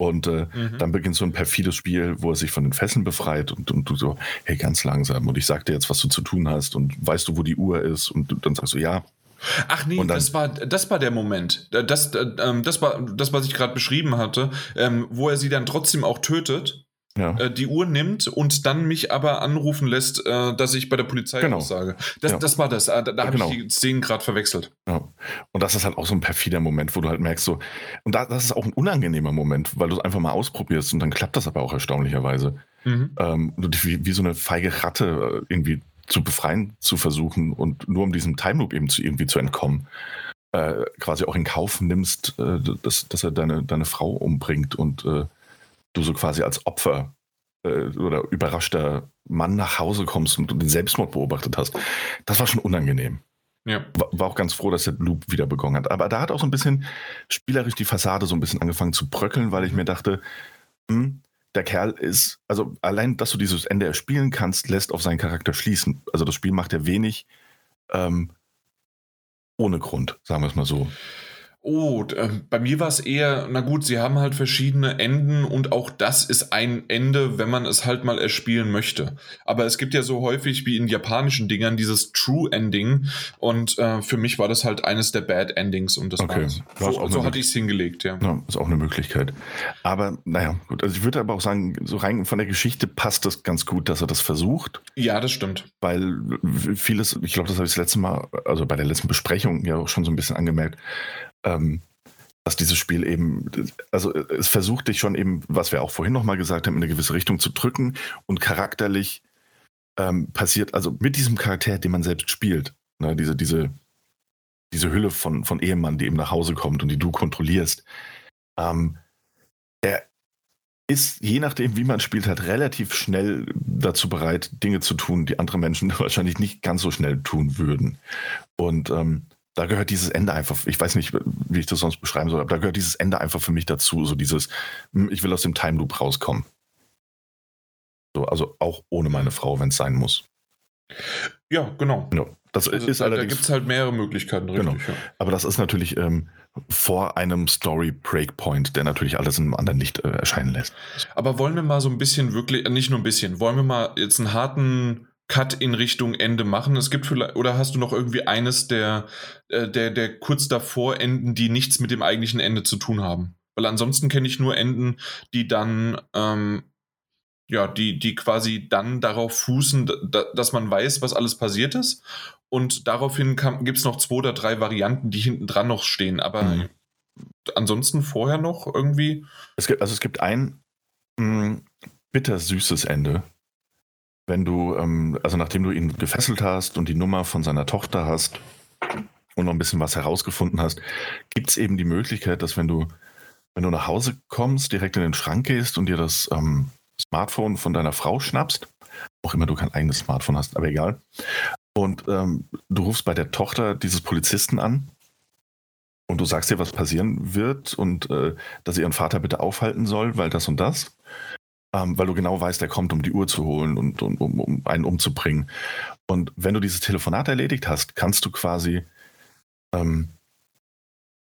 Und äh, mhm. dann beginnt so ein perfides Spiel, wo er sich von den Fesseln befreit und, und, du so, hey, ganz langsam. Und ich sag dir jetzt, was du zu tun hast und weißt du, wo die Uhr ist? Und dann sagst du, ja. Ach nee, dann, das, war, das war der Moment. Das, ähm, das, war das, was ich gerade beschrieben hatte, ähm, wo er sie dann trotzdem auch tötet ja. äh, die Uhr nimmt und dann mich aber anrufen lässt, äh, dass ich bei der Polizei genau. aussage. Das, ja. das war das. Äh, da, da habe genau. ich die Szenen gerade verwechselt. Ja. Und das ist halt auch so ein perfider Moment, wo du halt merkst, so, und da, das ist auch ein unangenehmer Moment, weil du es einfach mal ausprobierst und dann klappt das aber auch erstaunlicherweise. Mhm. Ähm, wie, wie so eine feige Ratte äh, irgendwie zu befreien zu versuchen und nur um diesem Time Loop eben zu, irgendwie zu entkommen. Äh, quasi auch in Kauf nimmst, äh, dass, dass er deine, deine Frau umbringt und äh, du so quasi als Opfer äh, oder überraschter Mann nach Hause kommst und, den Selbstmord beobachtet hast. Das war schon unangenehm. Ja. War, auch ganz froh, dass der Loop wieder begonnen hat. Aber da hat auch so ein bisschen spielerisch die Fassade so ein bisschen angefangen zu bröckeln, weil ich mir dachte, hm, der Kerl ist, also allein, dass du dieses Ende erspielen kannst, lässt auf seinen Charakter schließen. Also das Spiel macht er wenig ähm, ohne Grund, sagen wir es mal so. Oh, äh, bei mir war es eher, na gut, sie haben halt verschiedene Enden und auch das ist ein Ende, wenn man es halt mal erspielen möchte. Aber es gibt ja so häufig wie in japanischen Dingern dieses True Ending und äh, für mich war das halt eines der Bad Endings und das okay. war's. So, so hatte ich es hingelegt, ja. ja. Ist auch eine Möglichkeit. Aber naja, gut, also ich würde aber auch sagen, so rein von der Geschichte passt das ganz gut, dass er das versucht. Ja, das stimmt. Weil vieles, ich glaube, das habe ich das letzte Mal, also bei der letzten Besprechung ja auch schon so ein bisschen angemerkt, ähm, dass dieses Spiel eben, also es versucht dich schon eben, was wir auch vorhin nochmal gesagt haben, in eine gewisse Richtung zu drücken und charakterlich ähm, passiert, also mit diesem Charakter, den man selbst spielt, ne, diese, diese, diese Hülle von, von Ehemann, die eben nach Hause kommt und die du kontrollierst, ähm, er, ist, je nachdem, wie man spielt, halt relativ schnell dazu bereit, Dinge zu tun, die andere Menschen wahrscheinlich nicht ganz so schnell tun würden. Und ähm, da gehört dieses Ende einfach, ich weiß nicht, wie ich das sonst beschreiben soll, aber da gehört dieses Ende einfach für mich dazu, so dieses, hm, ich will aus dem Time Loop rauskommen. So, also auch ohne meine Frau, wenn es sein muss. Ja, genau. Ja, das also, ist da, da gibt es halt mehrere Möglichkeiten, richtig. Genau. Ja. Aber das ist natürlich ähm, vor einem Story Breakpoint, der natürlich alles in einem anderen Licht äh, erscheinen lässt. Aber wollen wir mal so ein bisschen wirklich, äh, nicht nur ein bisschen, wollen wir mal jetzt einen harten Cut in Richtung Ende machen? Es gibt vielleicht, oder hast du noch irgendwie eines der, äh, der, der kurz davor Enden, die nichts mit dem eigentlichen Ende zu tun haben? Weil ansonsten kenne ich nur Enden, die dann ähm, ja, die, die quasi dann darauf fußen, da, dass man weiß, was alles passiert ist. Und daraufhin gibt es noch zwei oder drei Varianten, die hinten dran noch stehen. Aber mhm. ansonsten vorher noch irgendwie. Es gibt, also es gibt ein mh, mm, bittersüßes Ende. Wenn du, ähm, also nachdem du ihn gefesselt hast und die Nummer von seiner Tochter hast und noch ein bisschen was herausgefunden hast, gibt es eben die Möglichkeit, dass wenn du, wenn du nach Hause kommst, direkt in den Schrank gehst und dir das ähm, Smartphone von deiner Frau schnappst, auch immer du kein eigenes Smartphone hast, aber egal. Und ähm, du rufst bei der Tochter dieses Polizisten an und du sagst ihr, was passieren wird und äh, dass sie ihren Vater bitte aufhalten soll, weil das und das. Ähm, weil du genau weißt, er kommt, um die Uhr zu holen und, und um, um, einen umzubringen. Und wenn du dieses Telefonat erledigt hast, kannst du quasi ähm,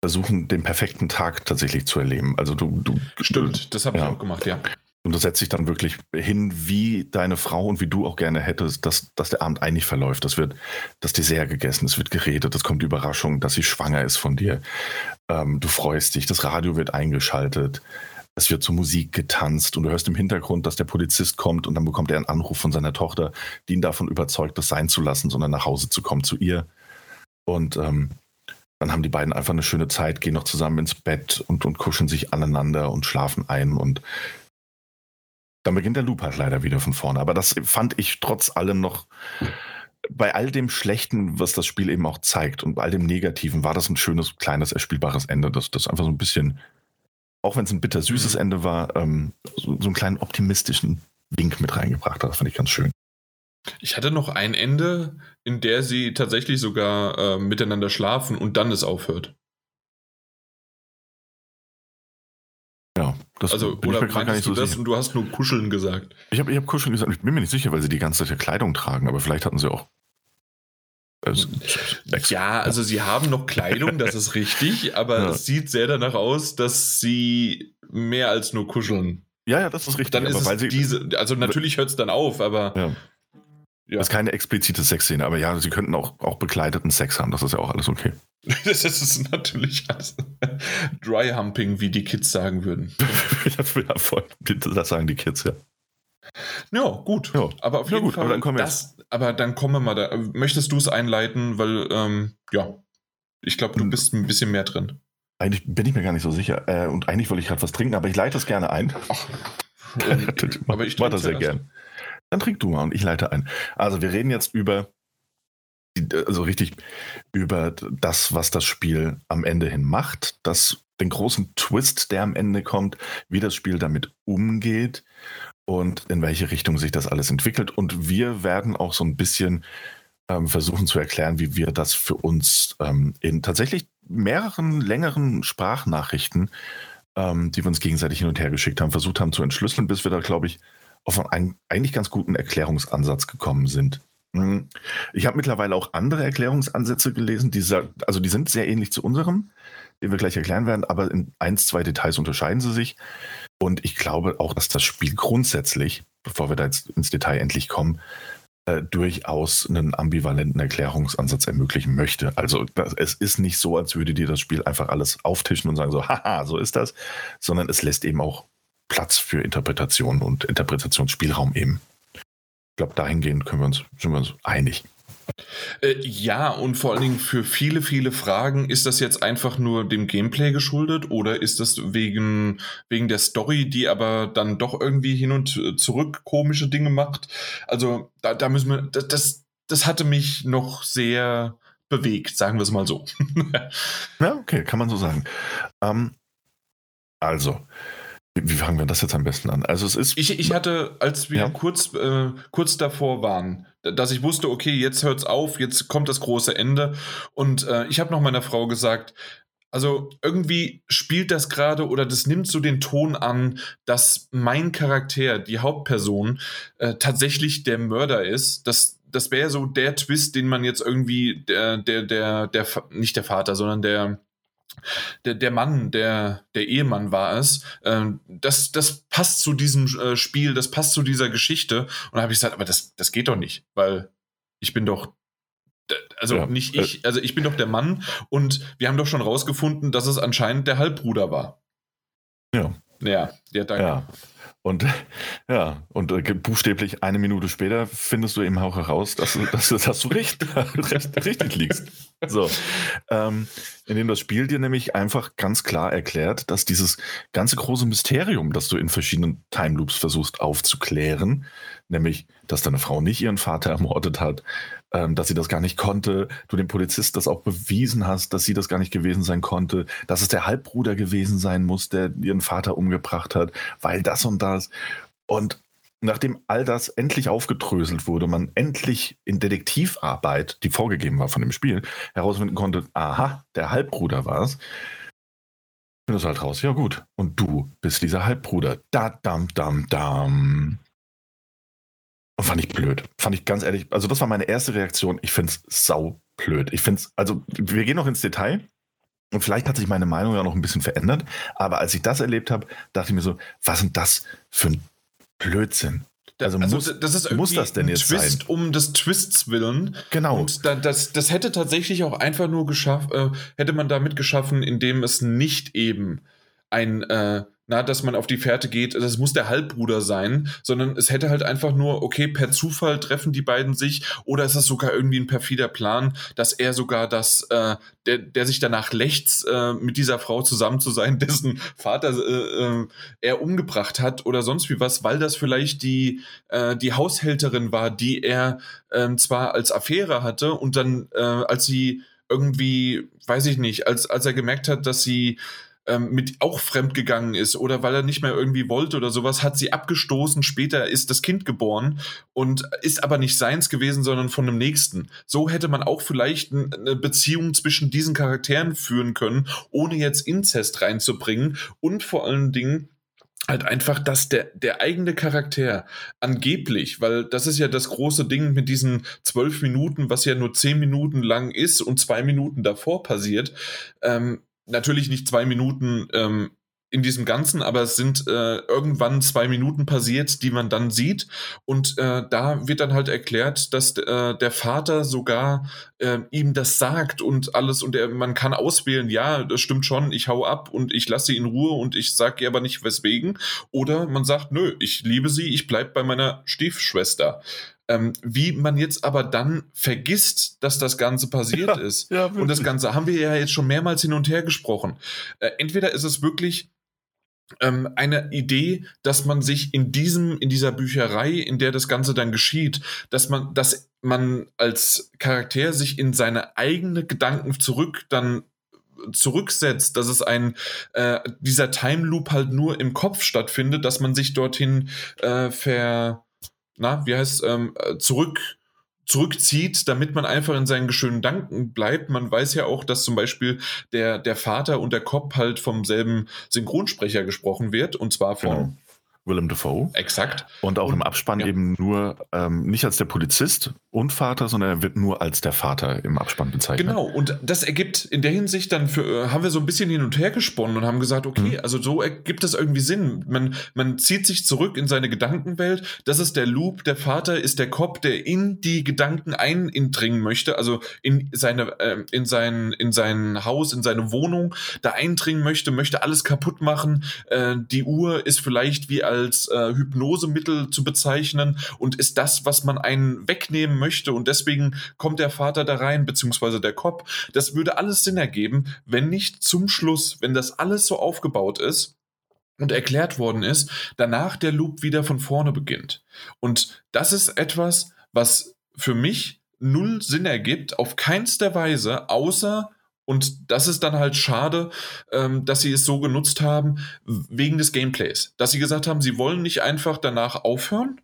versuchen, den perfekten Tag tatsächlich zu erleben. Also du, du Stimmt, das habe ja. ich auch gemacht, ja. Und du setzt dich dann wirklich hin, wie deine Frau und wie du auch gerne hättest, dass, dass der Abend eigentlich verläuft. Das wird das Dessert gegessen, es wird geredet, es kommt die Überraschung, dass sie schwanger ist von dir. Ähm, du freust dich, das Radio wird eingeschaltet, es wird zur Musik getanzt und du hörst im Hintergrund, dass der Polizist kommt und dann bekommt er einen Anruf von seiner Tochter, die ihn davon überzeugt, das sein zu lassen, sondern nach Hause zu kommen zu ihr. Und ähm, dann haben die beiden einfach eine schöne Zeit, gehen noch zusammen ins Bett und, und kuscheln sich aneinander und schlafen ein und dann beginnt der Loop halt leider wieder von vorne. Aber das fand ich trotz allem noch bei all dem Schlechten, was das Spiel eben auch zeigt und bei all dem Negativen, war das ein schönes, kleines, erspielbares Ende, das, das einfach so ein bisschen, auch wenn es ein bittersüßes mhm. Ende war, ähm, so, so einen kleinen optimistischen Wink mit reingebracht hat. Das fand ich ganz schön. Ich hatte noch ein Ende, in der sie tatsächlich sogar äh, miteinander schlafen und dann es aufhört. Ja, das also, bin oder ich mir gar nicht du so das sicher. und du hast nur Kuscheln gesagt? Ich habe ich hab Kuscheln gesagt. Ich bin mir nicht sicher, weil sie die ganze Zeit Kleidung tragen, aber vielleicht hatten sie auch. Also, ja, also sie haben noch Kleidung, das ist richtig, aber ja. es sieht sehr danach aus, dass sie mehr als nur kuscheln. Ja, ja, das ist richtig. Dann ist es diese, also natürlich hört es dann auf, aber. Ja. Ja. Das ist keine explizite Sexszene, aber ja, sie könnten auch, auch bekleideten Sex haben, das ist ja auch alles okay. Das ist natürlich alles Dry Humping, wie die Kids sagen würden. Das sagen die Kids, ja. Ja, gut. Ja. Aber auf ja, jeden gut, Fall, aber dann, kommen das, aber dann kommen wir mal da. Möchtest du es einleiten? Weil, ähm, ja, ich glaube, du hm. bist ein bisschen mehr drin. Eigentlich bin ich mir gar nicht so sicher. Äh, und eigentlich wollte ich gerade was trinken, aber ich leite es gerne ein. Ach, aber ich mache das sehr gern. Dann trink du mal und ich leite ein. Also wir reden jetzt über, also richtig über das, was das Spiel am Ende hin macht, das, den großen Twist, der am Ende kommt, wie das Spiel damit umgeht und in welche Richtung sich das alles entwickelt. Und wir werden auch so ein bisschen ähm, versuchen zu erklären, wie wir das für uns ähm, in tatsächlich mehreren längeren Sprachnachrichten, ähm, die wir uns gegenseitig hin und her geschickt haben, versucht haben zu entschlüsseln, bis wir da, glaube ich, auf einen eigentlich ganz guten Erklärungsansatz gekommen sind. Hm. Ich habe mittlerweile auch andere Erklärungsansätze gelesen, die, also die sind sehr ähnlich zu unserem, den wir gleich erklären werden, aber in ein, zwei Details unterscheiden sie sich. Und ich glaube auch, dass das Spiel grundsätzlich, bevor wir da jetzt ins Detail endlich kommen, äh, durchaus einen ambivalenten Erklärungsansatz ermöglichen möchte. Also das, es ist nicht so, als würde dir das Spiel einfach alles auftischen und sagen so, haha, so ist das, sondern es lässt eben auch Platz für Interpretation und Interpretationsspielraum eben. Ich glaube, dahingehend können wir uns, sind wir uns einig. Äh, ja, und vor allen Dingen für viele, viele Fragen, ist das jetzt einfach nur dem Gameplay geschuldet oder ist das wegen, wegen der Story, die aber dann doch irgendwie hin und zurück komische Dinge macht? Also da, da müssen wir, das, das, das hatte mich noch sehr bewegt, sagen wir es mal so. ja, okay, kann man so sagen. Ähm, also, Wie fangen wir das jetzt am besten an? Also es ist. Ich, ich hatte, als wir ja. kurz, äh, kurz davor waren, dass ich wusste, okay, jetzt hört's auf, jetzt kommt das große Ende. Und äh, ich habe noch meiner Frau gesagt, also irgendwie spielt das gerade oder das nimmt so den Ton an, dass mein Charakter, die Hauptperson, äh, tatsächlich der Mörder ist. Das, das wäre so der Twist, den man jetzt irgendwie, der, der, der, der, nicht der Vater, sondern der, der, der Mann, der, der Ehemann war es. Ähm, das, das passt zu diesem äh, Spiel, das passt zu dieser Geschichte. Und da habe ich gesagt, aber das, das geht doch nicht, weil ich bin doch also ja. nicht ich, also ich bin doch der Mann und wir haben doch schon rausgefunden, dass es anscheinend der Halbbruder war. Ja. Ja, ja, danke. Ja. Und ja, und äh, buchstäblich eine Minute später findest du eben auch heraus, dass, du, dass, dass du recht, recht, richtig liegst. So, ähm, indem das Spiel dir nämlich einfach ganz klar erklärt, dass dieses ganze große Mysterium, das du in verschiedenen Time Loops versuchst aufzuklären, nämlich, dass deine Frau nicht ihren Vater ermordet hat, ähm, dass sie das gar nicht konnte, du dem Polizist das auch bewiesen hast, dass sie das gar nicht gewesen sein konnte, dass es der Halbbruder gewesen sein muss, der ihren Vater umgebracht hat, weil das und das. Und nachdem all das endlich aufgedröselt wurde, man endlich in Detektivarbeit, die vorgegeben war von dem Spiel, herausfinden konnte, aha, der Halbbruder war es, findest du halt raus, ja gut, und du bist dieser Halbbruder. Da, dam, dam, dam. Und fand ich blöd. Fand ich ganz ehrlich, also das war meine erste Reaktion. Ich finde es sau blöd. Ich finde es, also wir gehen noch ins Detail. Und vielleicht hat sich meine Meinung ja noch ein bisschen verändert. Aber als ich das erlebt habe, dachte ich mir so, was sind das für ein Blödsinn? Also, also muss, das ist muss das denn jetzt Twist sein? um des Twists willen. Genau. Und da, das, das hätte tatsächlich auch einfach nur geschafft, äh, hätte man damit geschaffen, indem es nicht eben ein äh, na, dass man auf die Fährte geht, das muss der Halbbruder sein, sondern es hätte halt einfach nur, okay, per Zufall treffen die beiden sich oder ist das sogar irgendwie ein perfider Plan, dass er sogar das, äh, der, der sich danach lächzt, äh, mit dieser Frau zusammen zu sein, dessen Vater äh, äh, er umgebracht hat oder sonst wie was, weil das vielleicht die, äh, die Haushälterin war, die er äh, zwar als Affäre hatte und dann, äh, als sie irgendwie, weiß ich nicht, als, als er gemerkt hat, dass sie ähm, mit auch fremd gegangen ist oder weil er nicht mehr irgendwie wollte oder sowas, hat sie abgestoßen. Später ist das Kind geboren und ist aber nicht seins gewesen, sondern von einem nächsten. So hätte man auch vielleicht eine Beziehung zwischen diesen Charakteren führen können, ohne jetzt Inzest reinzubringen und vor allen Dingen halt einfach, dass der, der eigene Charakter angeblich, weil das ist ja das große Ding mit diesen zwölf Minuten, was ja nur zehn Minuten lang ist und zwei Minuten davor passiert, ähm, natürlich nicht zwei Minuten ähm, in diesem Ganzen, aber es sind äh, irgendwann zwei Minuten passiert, die man dann sieht. Und äh, da wird dann halt erklärt, dass äh, der Vater sogar äh, ihm das sagt und alles. Und er, man kann auswählen, ja, das stimmt schon, ich hau ab und ich lasse sie in Ruhe und ich sage ihr aber nicht weswegen. Oder man sagt, nö, ich liebe sie, ich bleib bei meiner Stiefschwester. Ähm, wie man jetzt aber dann vergisst, dass das Ganze passiert ja, ist. Ja, und das Ganze haben wir ja jetzt schon mehrmals hin und her gesprochen. Äh, entweder ist es wirklich ähm, eine Idee, dass man sich in diesem, in dieser Bücherei, in der das Ganze dann geschieht, dass man, dass man als Charakter sich in seine eigenen Gedanken zurück dann zurücksetzt, dass es ein äh, dieser Time Loop halt nur im Kopf stattfindet, dass man sich dorthin äh, ver na, wie heißt ähm, äh, zurück zurückzieht, damit man einfach in seinen schönen Danken bleibt. Man weiß ja auch, dass zum Beispiel der, der Vater und der Cop halt vom selben Synchronsprecher gesprochen wird, und zwar von genau. Willem Dafoe. Exakt. Und auch und, im Abspann ja. eben nur ähm, nicht als der Polizist und Vater, sondern er wird nur als der Vater im Abspann bezeichnet. Genau, und das ergibt in der Hinsicht dann für, äh, haben wir so ein bisschen hin und her gesponnen und haben gesagt, okay, mhm. also so ergibt es irgendwie Sinn. Man, man zieht sich zurück in seine Gedankenwelt. Das ist der Loop. Der Vater ist der Cop, der in die Gedanken eindringen möchte, also in seine, äh, in sein, in sein Haus, in seine Wohnung da eindringen möchte, möchte alles kaputt machen. Äh, die Uhr ist vielleicht wie als als äh, Hypnosemittel zu bezeichnen und ist das, was man einen wegnehmen möchte und deswegen kommt der Vater da rein, beziehungsweise der Cop. Das würde alles Sinn ergeben, wenn nicht zum Schluss, wenn das alles so aufgebaut ist, und erklärt worden ist, danach der Loop wieder von vorne beginnt. Und das ist etwas, was für mich null Sinn ergibt, auf keinster Weise, außer Und das ist dann halt schade, ähm, dass sie es so genutzt haben, wegen des Gameplays. Dass sie gesagt haben, sie wollen nicht einfach danach aufhören,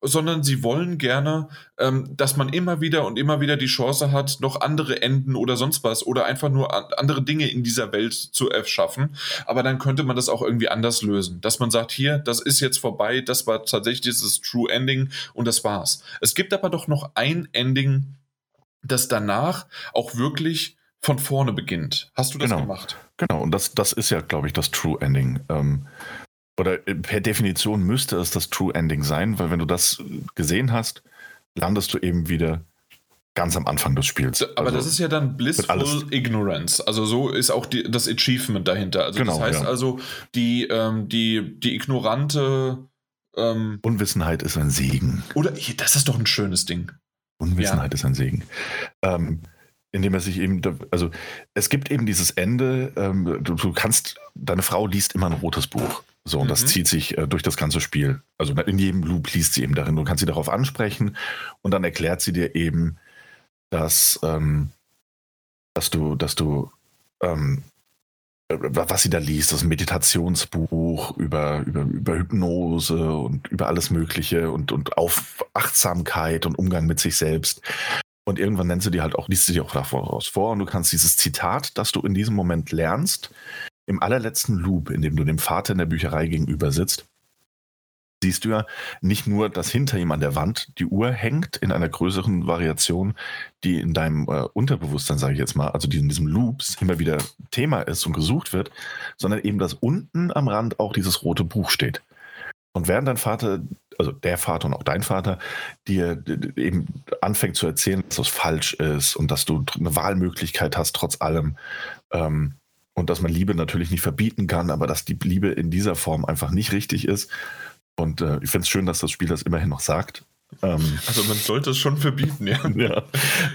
sondern sie wollen gerne, ähm, dass man immer wieder und immer wieder die Chance hat, noch andere Enden oder sonst was oder einfach nur an, andere Dinge in dieser Welt zu erschaffen. Aber dann könnte man das auch irgendwie anders lösen. Dass man sagt, hier, das ist jetzt vorbei, das war tatsächlich dieses True Ending und das war's. Es gibt aber doch noch ein Ending, das danach auch wirklich von vorne beginnt. Hast du das genau. gemacht? Genau, und das, das ist ja, glaube ich, das True Ending. Ähm, oder äh, per Definition müsste es das True Ending sein, weil wenn du das gesehen hast, landest du eben wieder ganz am Anfang des Spiels. Aber also, das ist ja dann Blissful Ignorance. Also so ist auch die, das Achievement dahinter. Also genau, das heißt ja. also, die, ähm, die, die ignorante ähm, Unwissenheit ist ein Segen. Oder das ist doch ein schönes Ding. Unwissenheit ja. ist ein Segen. Ähm, indem er sich eben, also es gibt eben dieses Ende, ähm, du, du, kannst, deine Frau liest immer ein rotes Buch. So, und mhm. das zieht sich äh, durch das ganze Spiel. Also in jedem Loop liest sie eben darin. Du kannst sie darauf ansprechen und dann erklärt sie dir eben, dass, ähm, dass du, dass du, ähm, äh, was sie da liest, das Meditationsbuch über, über, über Hypnose und über alles Mögliche und, und auf Achtsamkeit und Umgang mit sich selbst. Und irgendwann nennst du dir halt auch, liest du dir auch daraus vor und du kannst dieses Zitat, das du in diesem Moment lernst, im allerletzten Loop, in dem du dem Vater in der Bücherei gegenüber sitzt, siehst du ja nicht nur, dass hinter ihm an der Wand die Uhr hängt in einer größeren Variation, die in deinem äh, Unterbewusstsein, sage ich jetzt mal, also die in diesem Loops immer wieder Thema ist und gesucht wird, sondern eben, dass unten am Rand auch dieses rote Buch steht. Und während dein Vater also der Vater und auch dein Vater, dir eben anfängt zu erzählen, dass das falsch ist und dass du eine Wahlmöglichkeit hast trotz allem. Ähm, und dass man Liebe natürlich nicht verbieten kann, aber dass die Liebe in dieser Form einfach nicht richtig ist. Und äh, ich finde es schön, dass das Spiel das immerhin noch sagt. Ähm, also man sollte es schon verbieten, ja. ja.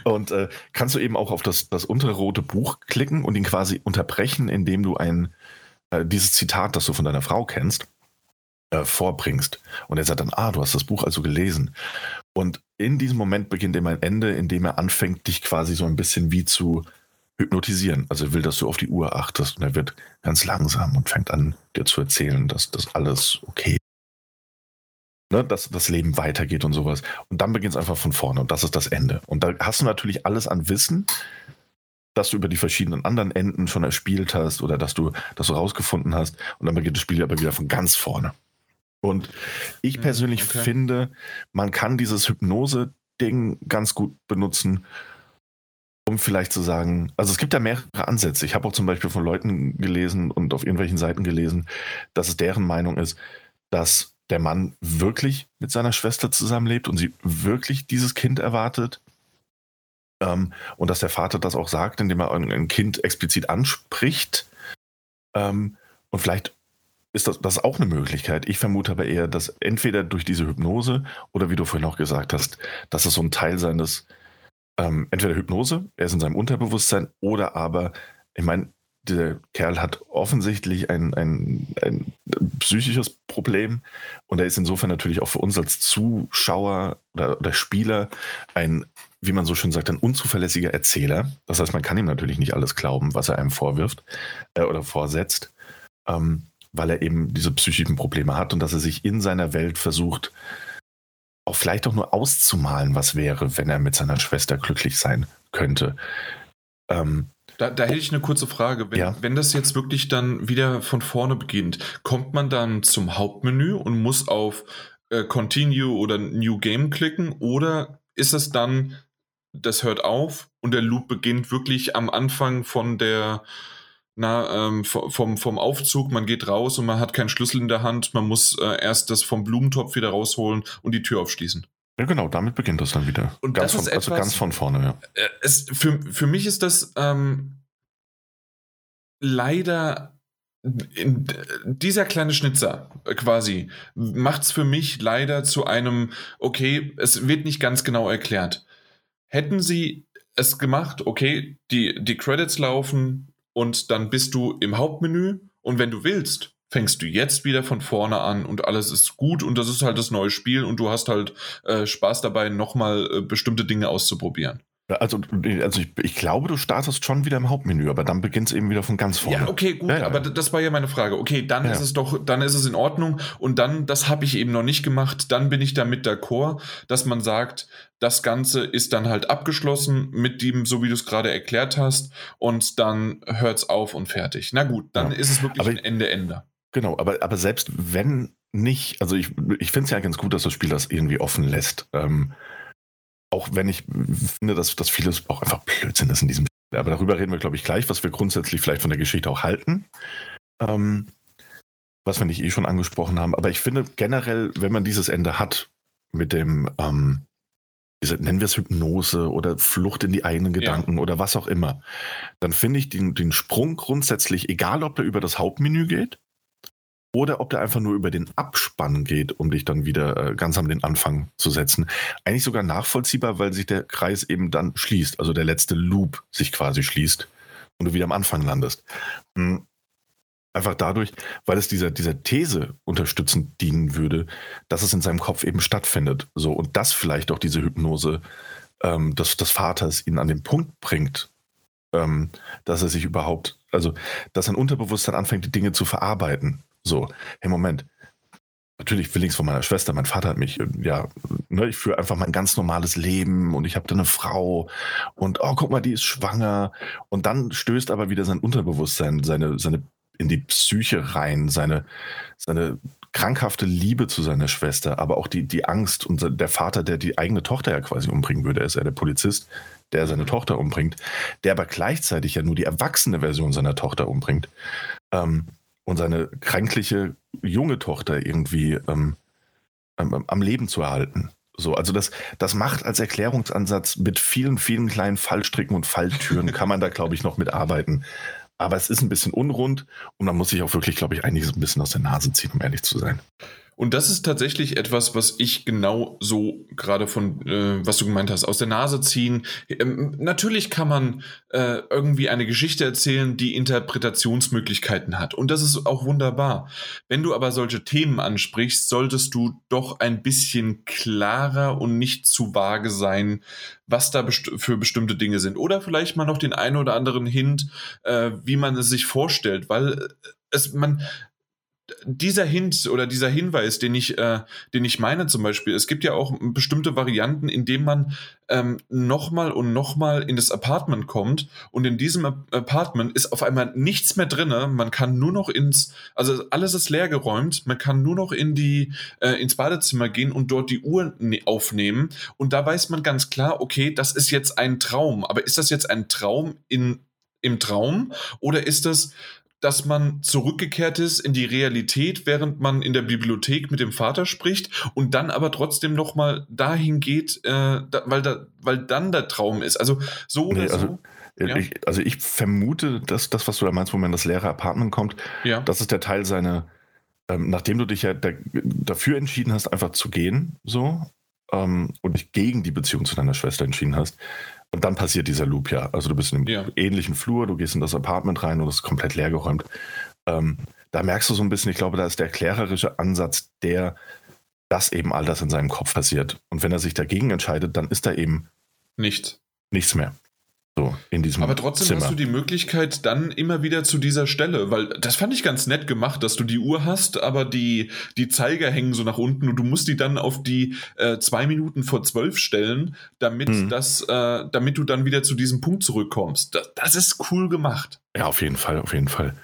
Und äh, kannst du eben auch auf das, das untere rote Buch klicken und ihn quasi unterbrechen, indem du ein äh, dieses Zitat, das du von deiner Frau kennst, äh, vorbringst. Und er sagt dann, ah, du hast das Buch also gelesen. Und in diesem Moment beginnt immer ein Ende, in dem er anfängt, dich quasi so ein bisschen wie zu hypnotisieren. Also er will, dass du auf die Uhr achtest und er wird ganz langsam und fängt an, dir zu erzählen, dass das alles okay. Ne, dass das Leben weitergeht und sowas. Und dann beginnt es einfach von vorne und das ist das Ende. Und da hast du natürlich alles an Wissen, dass du über die verschiedenen anderen Enden schon erspielt hast oder dass du das rausgefunden hast. Und dann beginnt das Spiel aber wieder von ganz vorne. Und ich hm, persönlich okay. finde, man kann dieses Hypnose-Ding ganz gut benutzen, um vielleicht zu sagen, also es gibt da mehrere Ansätze. Ich habe auch zum Beispiel von Leuten gelesen und auf irgendwelchen Seiten gelesen, dass es deren Meinung ist, dass der Mann wirklich mit seiner Schwester zusammenlebt und sie wirklich dieses Kind erwartet. Ähm, und dass der Vater das auch sagt, indem er ein Kind explizit anspricht. Ähm, und vielleicht ist das, das auch eine Möglichkeit. Ich vermute aber eher, dass entweder durch diese Hypnose oder wie du vorhin auch gesagt hast, dass es so ein Teil seines, ähm, entweder Hypnose, er ist in seinem Unterbewusstsein, oder aber, ich meine, der Kerl hat offensichtlich ein, ein, ein psychisches Problem und er ist insofern natürlich auch für uns als Zuschauer oder, oder Spieler ein, wie man so schön sagt, ein unzuverlässiger Erzähler. Das heißt, man kann ihm natürlich nicht alles glauben, was er einem vorwirft äh, oder vorsetzt. Ähm, weil er eben diese psychischen Probleme hat und dass er sich in seiner Welt versucht, auch vielleicht auch nur auszumalen, was wäre, wenn er mit seiner Schwester glücklich sein könnte. Ähm, da, da, hätte ich eine kurze Frage. Wenn, ja. wenn, das jetzt wirklich dann wieder von vorne beginnt, kommt man dann zum Hauptmenü und muss auf äh, Continue oder New Game klicken oder ist es dann, das hört auf und der Loop beginnt wirklich am Anfang von der na, ähm, vom, vom Aufzug, man geht raus und man hat keinen Schlüssel in der Hand, man muss äh, erst das vom Blumentopf wieder rausholen und die Tür aufschließen. Ja, genau, damit beginnt das dann wieder. Und ganz von, also etwas, also ganz von vorne, ja. Äh, es, für, für mich ist das ähm, leider in, dieser kleine Schnitzer äh, quasi macht es für mich leider zu einem, okay, es wird nicht ganz genau erklärt. Hätten sie es gemacht, okay, die, die Credits laufen, und dann bist du im Hauptmenü und wenn du willst, fängst du jetzt wieder von vorne an und alles ist gut und das ist halt das neue Spiel und du hast halt äh, Spaß dabei, nochmal äh, bestimmte Dinge auszuprobieren. Also, also ich, ich, glaube, du startest schon wieder im Hauptmenü, aber dann beginnt es eben wieder von ganz vorne. Ja, okay, gut, ja, ja. aber das war ja meine Frage. Okay, dann ja. ist es doch, dann ist es in Ordnung und dann, das habe ich eben noch nicht gemacht, dann bin ich damit d'accord, dass man sagt, das Ganze ist dann halt abgeschlossen mit dem, so wie du es gerade erklärt hast und dann hört es auf und fertig. Na gut, dann ist es wirklich aber, ein Ende, Ende. Genau, aber, aber selbst wenn nicht, also ich, ich finde es ja ganz gut, dass das Spiel das irgendwie offen lässt. Ähm, auch wenn ich finde, dass, dass vieles auch einfach Blödsinn ist in diesem. Aber darüber reden wir, glaube ich, gleich, was wir grundsätzlich vielleicht von der Geschichte auch halten. Ähm, was wir nicht eh schon angesprochen haben. Aber ich finde generell, wenn man dieses Ende hat, mit dem, ähm, nennen wir es Hypnose oder Flucht in die eigenen Gedanken ja. oder was auch immer, dann finde ich den, den Sprung grundsätzlich, egal ob er über das Hauptmenü geht oder ob der einfach nur über den Abspann geht, um dich dann wieder äh, ganz am den Anfang zu setzen. Eigentlich sogar nachvollziehbar, weil sich der Kreis eben dann schließt, also der letzte Loop sich quasi schließt und du wieder am Anfang landest. Hm. Einfach dadurch, weil es dieser, dieser These unterstützend dienen würde, dass es in seinem Kopf eben stattfindet. So, und das vielleicht auch diese Hypnose ähm, des, des Vaters ihn an den Punkt bringt, ähm, dass er sich überhaupt, also dass sein Unterbewusstsein anfängt, die Dinge zu verarbeiten so, hey, Moment. Natürlich will ich es von meiner Schwester. Mein Vater hat mich, äh, ja, ne, ich führe einfach mein ganz normales Leben und ich habe da eine Frau und oh, guck mal, die ist schwanger. Und dann stößt aber wieder sein Unterbewusstsein, seine, seine in die Psyche rein, seine, seine krankhafte Liebe zu seiner Schwester, aber auch die, die Angst und der Vater, der die eigene Tochter ja quasi umbringen würde, ist ja der Polizist, der seine Tochter umbringt, der aber gleichzeitig ja nur die erwachsene Version seiner Tochter umbringt. Ähm, und seine kränkliche junge Tochter irgendwie ähm, ähm, am Leben zu erhalten. So, also das, das macht als Erklärungsansatz mit vielen, vielen kleinen Fallstricken und Falltüren kann man da, glaube ich, noch mitarbeiten. Aber es ist ein bisschen unrund und man muss sich auch wirklich, glaube ich, einiges ein bisschen aus der Nase ziehen, um ehrlich zu sein. Und das ist tatsächlich etwas, was ich genau so gerade von, äh, was du gemeint hast, aus der Nase ziehen. Ähm, natürlich kann man äh, irgendwie eine Geschichte erzählen, die Interpretationsmöglichkeiten hat. Und das ist auch wunderbar. Wenn du aber solche Themen ansprichst, solltest du doch ein bisschen klarer und nicht zu vage sein, was da best für bestimmte Dinge sind. Oder vielleicht mal noch den einen oder anderen Hint, äh, wie man es sich vorstellt, weil es, man, dieser Hint oder dieser Hinweis, den ich, äh, den ich meine zum Beispiel, es gibt ja auch bestimmte Varianten, in denen man ähm, nochmal und nochmal in das Apartment kommt und in diesem Apartment ist auf einmal nichts mehr drinne. Man kann nur noch ins, also alles ist leer geräumt. Man kann nur noch in die äh, ins Badezimmer gehen und dort die Uhr ne aufnehmen und da weiß man ganz klar, okay, das ist jetzt ein Traum. Aber ist das jetzt ein Traum in im Traum oder ist das dass man zurückgekehrt ist in die Realität, während man in der Bibliothek mit dem Vater spricht und dann aber trotzdem noch mal dahin geht, äh, da, weil, da, weil dann der Traum ist. Also so oder nee, also, so. Äh, ja. Ich, also ich vermute, dass das, was du da meinst, wo man in das leere Apartment kommt, ja. das ist der Teil seiner, ähm, nachdem du dich ja da, dafür entschieden hast, einfach zu gehen, so, ähm, und dich gegen die Beziehung zu deiner Schwester entschieden hast, und dann passiert dieser Loop ja. Also du bist in einem ja. ähnlichen Flur, du gehst in das Apartment rein und es ist komplett leergeräumt. Ähm, da merkst du so ein bisschen, ich glaube, da ist der klärerische Ansatz der, dass eben all das in seinem Kopf passiert. Und wenn er sich dagegen entscheidet, dann ist da eben nichts. Nichts mehr. So, in diesem Aber trotzdem Zimmer. hast du die Möglichkeit dann immer wieder zu dieser Stelle, weil das fand ich ganz nett gemacht, dass du die Uhr hast, aber die, die Zeiger hängen so nach unten und du musst die dann auf die äh, zwei Minuten vor zwölf stellen, damit mhm. das, äh, damit du dann wieder zu diesem Punkt zurückkommst. Das, das, ist cool gemacht. Ja, auf jeden Fall, auf jeden Fall.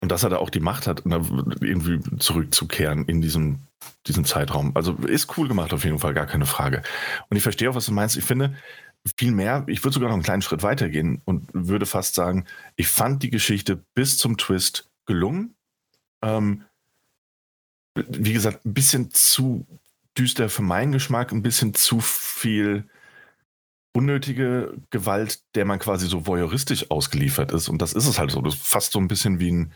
Und dass er da auch die Macht hat, ne, irgendwie zurückzukehren in diesem, diesem Zeitraum. Also ist cool gemacht, auf jeden Fall, gar keine Frage. Und ich verstehe auch, was du meinst. Ich finde, viel mehr, ich würde sogar noch einen kleinen Schritt weitergehen und würde fast sagen, ich fand die Geschichte bis zum Twist gelungen. Ähm, wie gesagt, ein bisschen zu düster für meinen Geschmack, ein bisschen zu viel unnötige Gewalt, der man quasi so voyeuristisch ausgeliefert ist. Und das ist es halt so. Das ist fast so ein bisschen wie ein,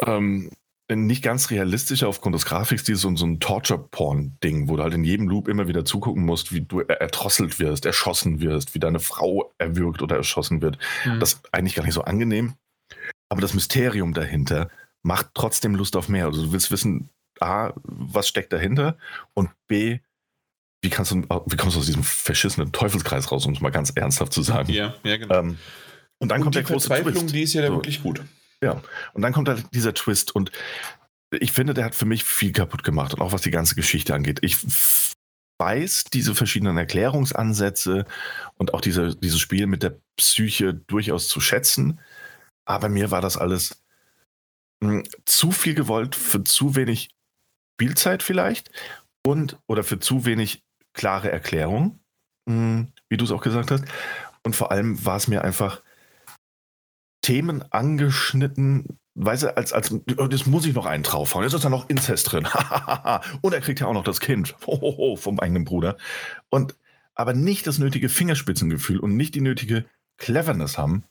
ähm, nicht ganz realistisch aufgrund des Grafikstils so, so ein Torture-Porn-Ding, wo du halt in jedem Loop immer wieder zugucken musst, wie du erdrosselt wirst, erschossen wirst, wie deine Frau erwürgt oder erschossen wird. Mhm. Das ist eigentlich gar nicht so angenehm. Aber das Mysterium dahinter macht trotzdem Lust auf mehr. Also du willst wissen, A, was steckt dahinter und B, wie kannst du, wie kommst du aus diesem verschissenen Teufelskreis raus, um es mal ganz ernsthaft zu sagen? Ja, ja, genau. Ähm, und dann und kommt der große Twist. Die ist ja so. wirklich gut. Ja, und dann kommt halt dieser Twist und ich finde, der hat für mich viel kaputt gemacht und auch was die ganze Geschichte angeht. Ich weiß diese verschiedenen Erklärungsansätze und auch diese, dieses Spiel mit der Psyche durchaus zu schätzen, aber mir war das alles hm, zu viel gewollt für zu wenig Spielzeit vielleicht und oder für zu wenig klare Erklärung, hm, wie du es auch gesagt hast. Und vor allem war es mir einfach Themen angeschnitten, weißt du, als, als, das muss ich noch einen draufhauen. Jetzt ist da noch Inzest drin. und er kriegt ja auch noch das Kind vom eigenen Bruder. Und aber nicht das nötige Fingerspitzengefühl und nicht die nötige Cleverness haben,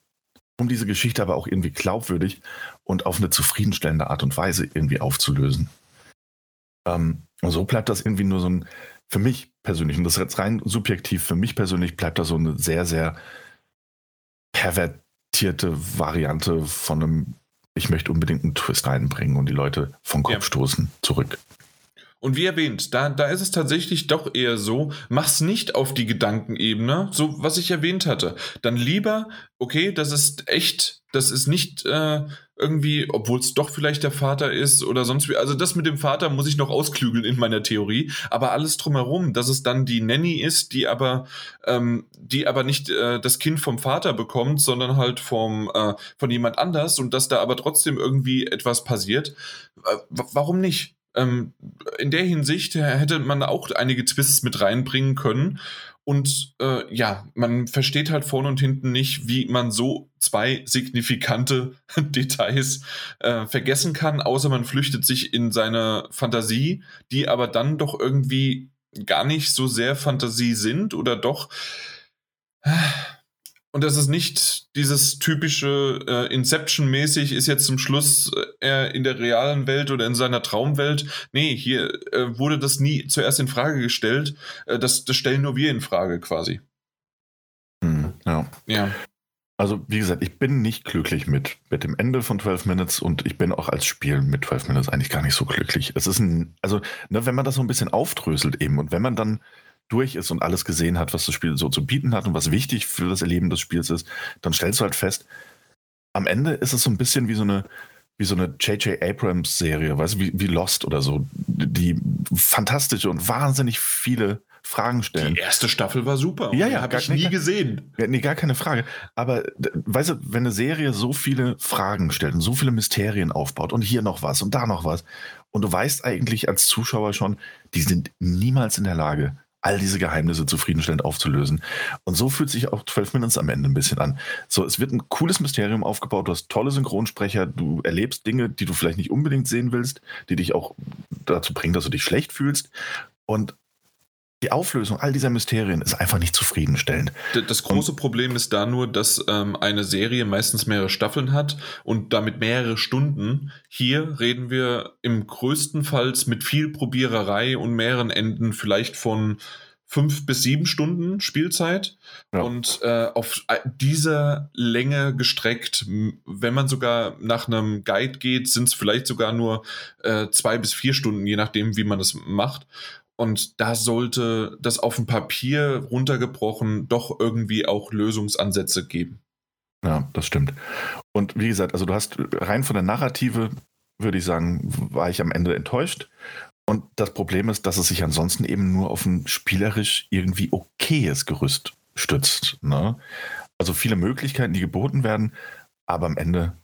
um diese Geschichte aber auch irgendwie glaubwürdig und auf eine zufriedenstellende Art und Weise irgendwie aufzulösen. Ähm, und so bleibt das irgendwie nur so ein, für mich persönlich, und das ist jetzt rein subjektiv, für mich persönlich bleibt da so eine sehr, sehr pervertierte Variante von einem ich möchte unbedingt einen Twist reinbringen und die Leute vom Kopf ja. stoßen zurück. Und wie erwähnt, da, da ist es tatsächlich doch eher so, mach's nicht auf die Gedankenebene, so was ich erwähnt hatte. Dann lieber, okay, das ist echt, das ist nicht äh, irgendwie, obwohl es doch vielleicht der Vater ist oder sonst wie. Also das mit dem Vater muss ich noch ausklügeln in meiner Theorie. Aber alles drumherum, dass es dann die Nanny ist, die aber, ähm, die aber nicht äh, das Kind vom Vater bekommt, sondern halt vom äh, von jemand anders und dass da aber trotzdem irgendwie etwas passiert. Äh, warum nicht? Ähm, in der Hinsicht hätte man auch einige Twists mit reinbringen können. Und äh, ja, man versteht halt vorne und hinten nicht, wie man so zwei signifikante Details äh, vergessen kann, außer man flüchtet sich in seine Fantasie, die aber dann doch irgendwie gar nicht so sehr Fantasie sind oder doch. Und das ist nicht dieses typische äh, Inception-mäßig, ist jetzt zum Schluss äh, in der realen Welt oder in seiner Traumwelt. Nee, hier äh, wurde das nie zuerst in Frage gestellt. Äh, das, das stellen nur wir in Frage quasi. Hm, ja. ja. Also, wie gesagt, ich bin nicht glücklich mit, mit dem Ende von 12 Minutes und ich bin auch als Spiel mit 12 Minutes eigentlich gar nicht so glücklich. Es ist ein, also, ne, wenn man das so ein bisschen aufdröselt eben und wenn man dann durch ist und alles gesehen hat, was das Spiel so zu bieten hat und was wichtig für das Erleben des Spiels ist, dann stellst du halt fest, am Ende ist es so ein bisschen wie so eine wie so eine J.J. Abrams Serie, weißt du, wie, wie Lost oder so, die fantastische und wahnsinnig viele Fragen stellen. Die erste Staffel war super. Ja, ja, habe ich nie gesehen. Ja, nee, gar keine Frage. Aber weißt du, wenn eine Serie so viele Fragen stellt und so viele Mysterien aufbaut und hier noch was und da noch was und du weißt eigentlich als Zuschauer schon, die sind niemals in der Lage, all diese Geheimnisse zufriedenstellend aufzulösen. Und so fühlt sich auch 12 Minutes am Ende ein bisschen an. So, es wird ein cooles Mysterium aufgebaut, du hast tolle Synchronsprecher, du erlebst Dinge, die du vielleicht nicht unbedingt sehen willst, die dich auch dazu bringen, dass du dich schlecht fühlst. Und die Auflösung all dieser Mysterien ist einfach nicht zufriedenstellend. Das große und, Problem ist da nur, dass ähm, eine Serie meistens mehrere Staffeln hat und damit mehrere Stunden. Hier reden wir im größten Fall mit viel Probiererei und mehreren Enden vielleicht von fünf bis sieben Stunden Spielzeit ja. und äh, auf dieser Länge gestreckt, wenn man sogar nach einem Guide geht, sind es vielleicht sogar nur äh, zwei bis vier Stunden, je nachdem, wie man es macht. Und da sollte das auf dem Papier runtergebrochen doch irgendwie auch Lösungsansätze geben. Ja, das stimmt. Und wie gesagt, also du hast rein von der Narrative, würde ich sagen, war ich am Ende enttäuscht. Und das Problem ist, dass es sich ansonsten eben nur auf ein spielerisch irgendwie okayes Gerüst stützt. Ne? Also viele Möglichkeiten, die geboten werden, aber am Ende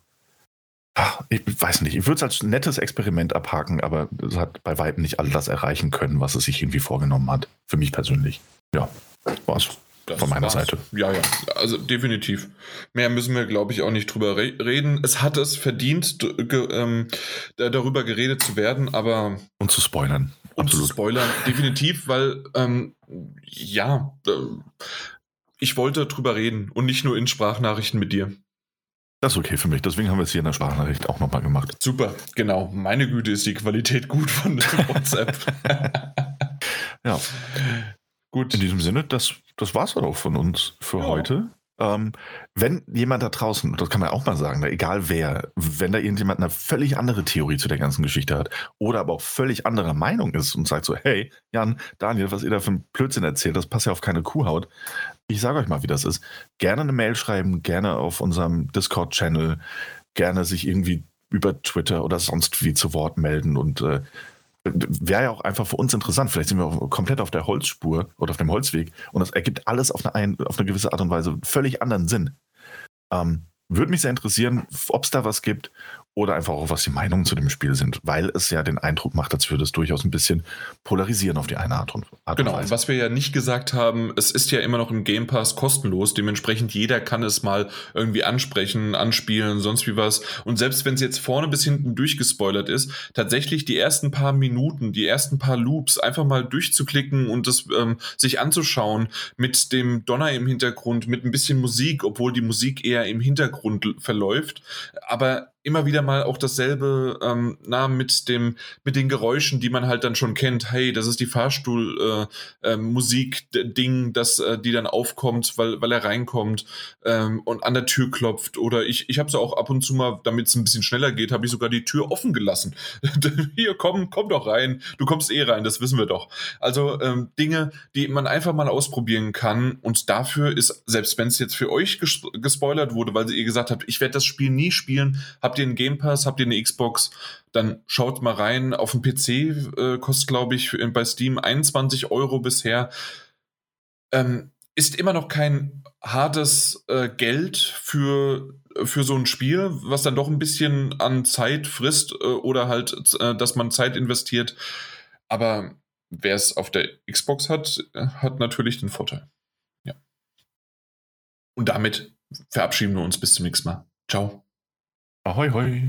ich weiß nicht, ich würde es als nettes Experiment abhaken, aber es hat bei weitem nicht all das erreichen können, was es sich irgendwie vorgenommen hat. Für mich persönlich. Ja, war's. Das von meiner war's. Seite. Ja, ja, also definitiv. Mehr müssen wir, glaube ich, auch nicht drüber re reden. Es hat es verdient, ähm, darüber geredet zu werden, aber. Und zu spoilern. Und Absolut. zu spoilern, definitiv, weil, ähm, ja, äh, ich wollte drüber reden und nicht nur in Sprachnachrichten mit dir. Das ist okay für mich. Deswegen haben wir es hier in der Sprachnachricht auch nochmal gemacht. Super, genau. Meine Güte ist die Qualität gut von WhatsApp. ja. Gut. In diesem Sinne, das, das war es auch von uns für ja. heute. ähm, wenn jemand da draußen, das kann man auch mal sagen, ne, egal wer, wenn da irgendjemand eine völlig andere Theorie zu der ganzen Geschichte hat oder aber auch völlig anderer Meinung ist und sagt so, hey, Jan, Daniel, was ihr da für ein Blödsinn erzählt, das passt ja auf keine Kuhhaut. Ich sage euch mal, wie das ist. Gerne eine Mail schreiben, gerne auf unserem Discord-Channel, gerne sich irgendwie über Twitter oder sonst wie zu Wort melden und äh, wäre ja auch einfach für uns interessant. Vielleicht sind wir auch komplett auf der Holzspur oder auf dem Holzweg und das ergibt alles auf eine, ein, auf eine gewisse Art und Weise völlig anderen Sinn. Ähm, würde mich sehr interessieren, ob es da was gibt oder einfach auch, was die Meinungen zu dem Spiel sind, weil es ja den Eindruck macht, als würde es durchaus ein bisschen polarisieren auf die eine Art und, Art genau, und Weise. was wir ja nicht gesagt haben, es ist ja immer noch im Game Pass kostenlos, dementsprechend jeder kann es mal irgendwie ansprechen, anspielen, sonst wie was. Und selbst wenn es jetzt vorne bis hinten durchgespoilert ist, tatsächlich die ersten paar Minuten, die ersten paar Loops einfach mal durchzuklicken und das ähm, sich anzuschauen mit dem Donner im Hintergrund, mit ein bisschen Musik, obwohl die Musik eher im Hintergrund verläuft, aber immer wieder mal auch dasselbe, ähm, na, mit dem, mit den Geräuschen, die man halt dann schon kennt. Hey, das ist die Fahrstuhl-Musik-Ding, äh, äh, das, äh, die dann aufkommt, weil, weil er reinkommt ähm, und an der Tür klopft. Oder ich, ich habe es auch ab und zu mal, damit es ein bisschen schneller geht, habe ich sogar die Tür offen gelassen. Hier, komm, komm doch rein. Du kommst eh rein, das wissen wir doch. Also ähm, Dinge, die man einfach mal ausprobieren kann. Und dafür ist, selbst wenn es jetzt für euch ges gespoilert wurde, weil ihr gesagt habt, ich werde das Spiel nie spielen, habt ihr einen Game Pass, habt ihr eine Xbox, dann schaut mal rein. Auf dem PC äh, kostet, glaube ich, bei Steam 21 Euro bisher. Ähm, ist immer noch kein hartes äh, Geld für, für so ein Spiel, was dann doch ein bisschen an Zeit frisst äh, oder halt, äh, dass man Zeit investiert. Aber wer es auf der Xbox hat, hat natürlich den Vorteil. Ja. Und damit verabschieden wir uns bis zum nächsten Mal. Ciao. Ahoi, hoi.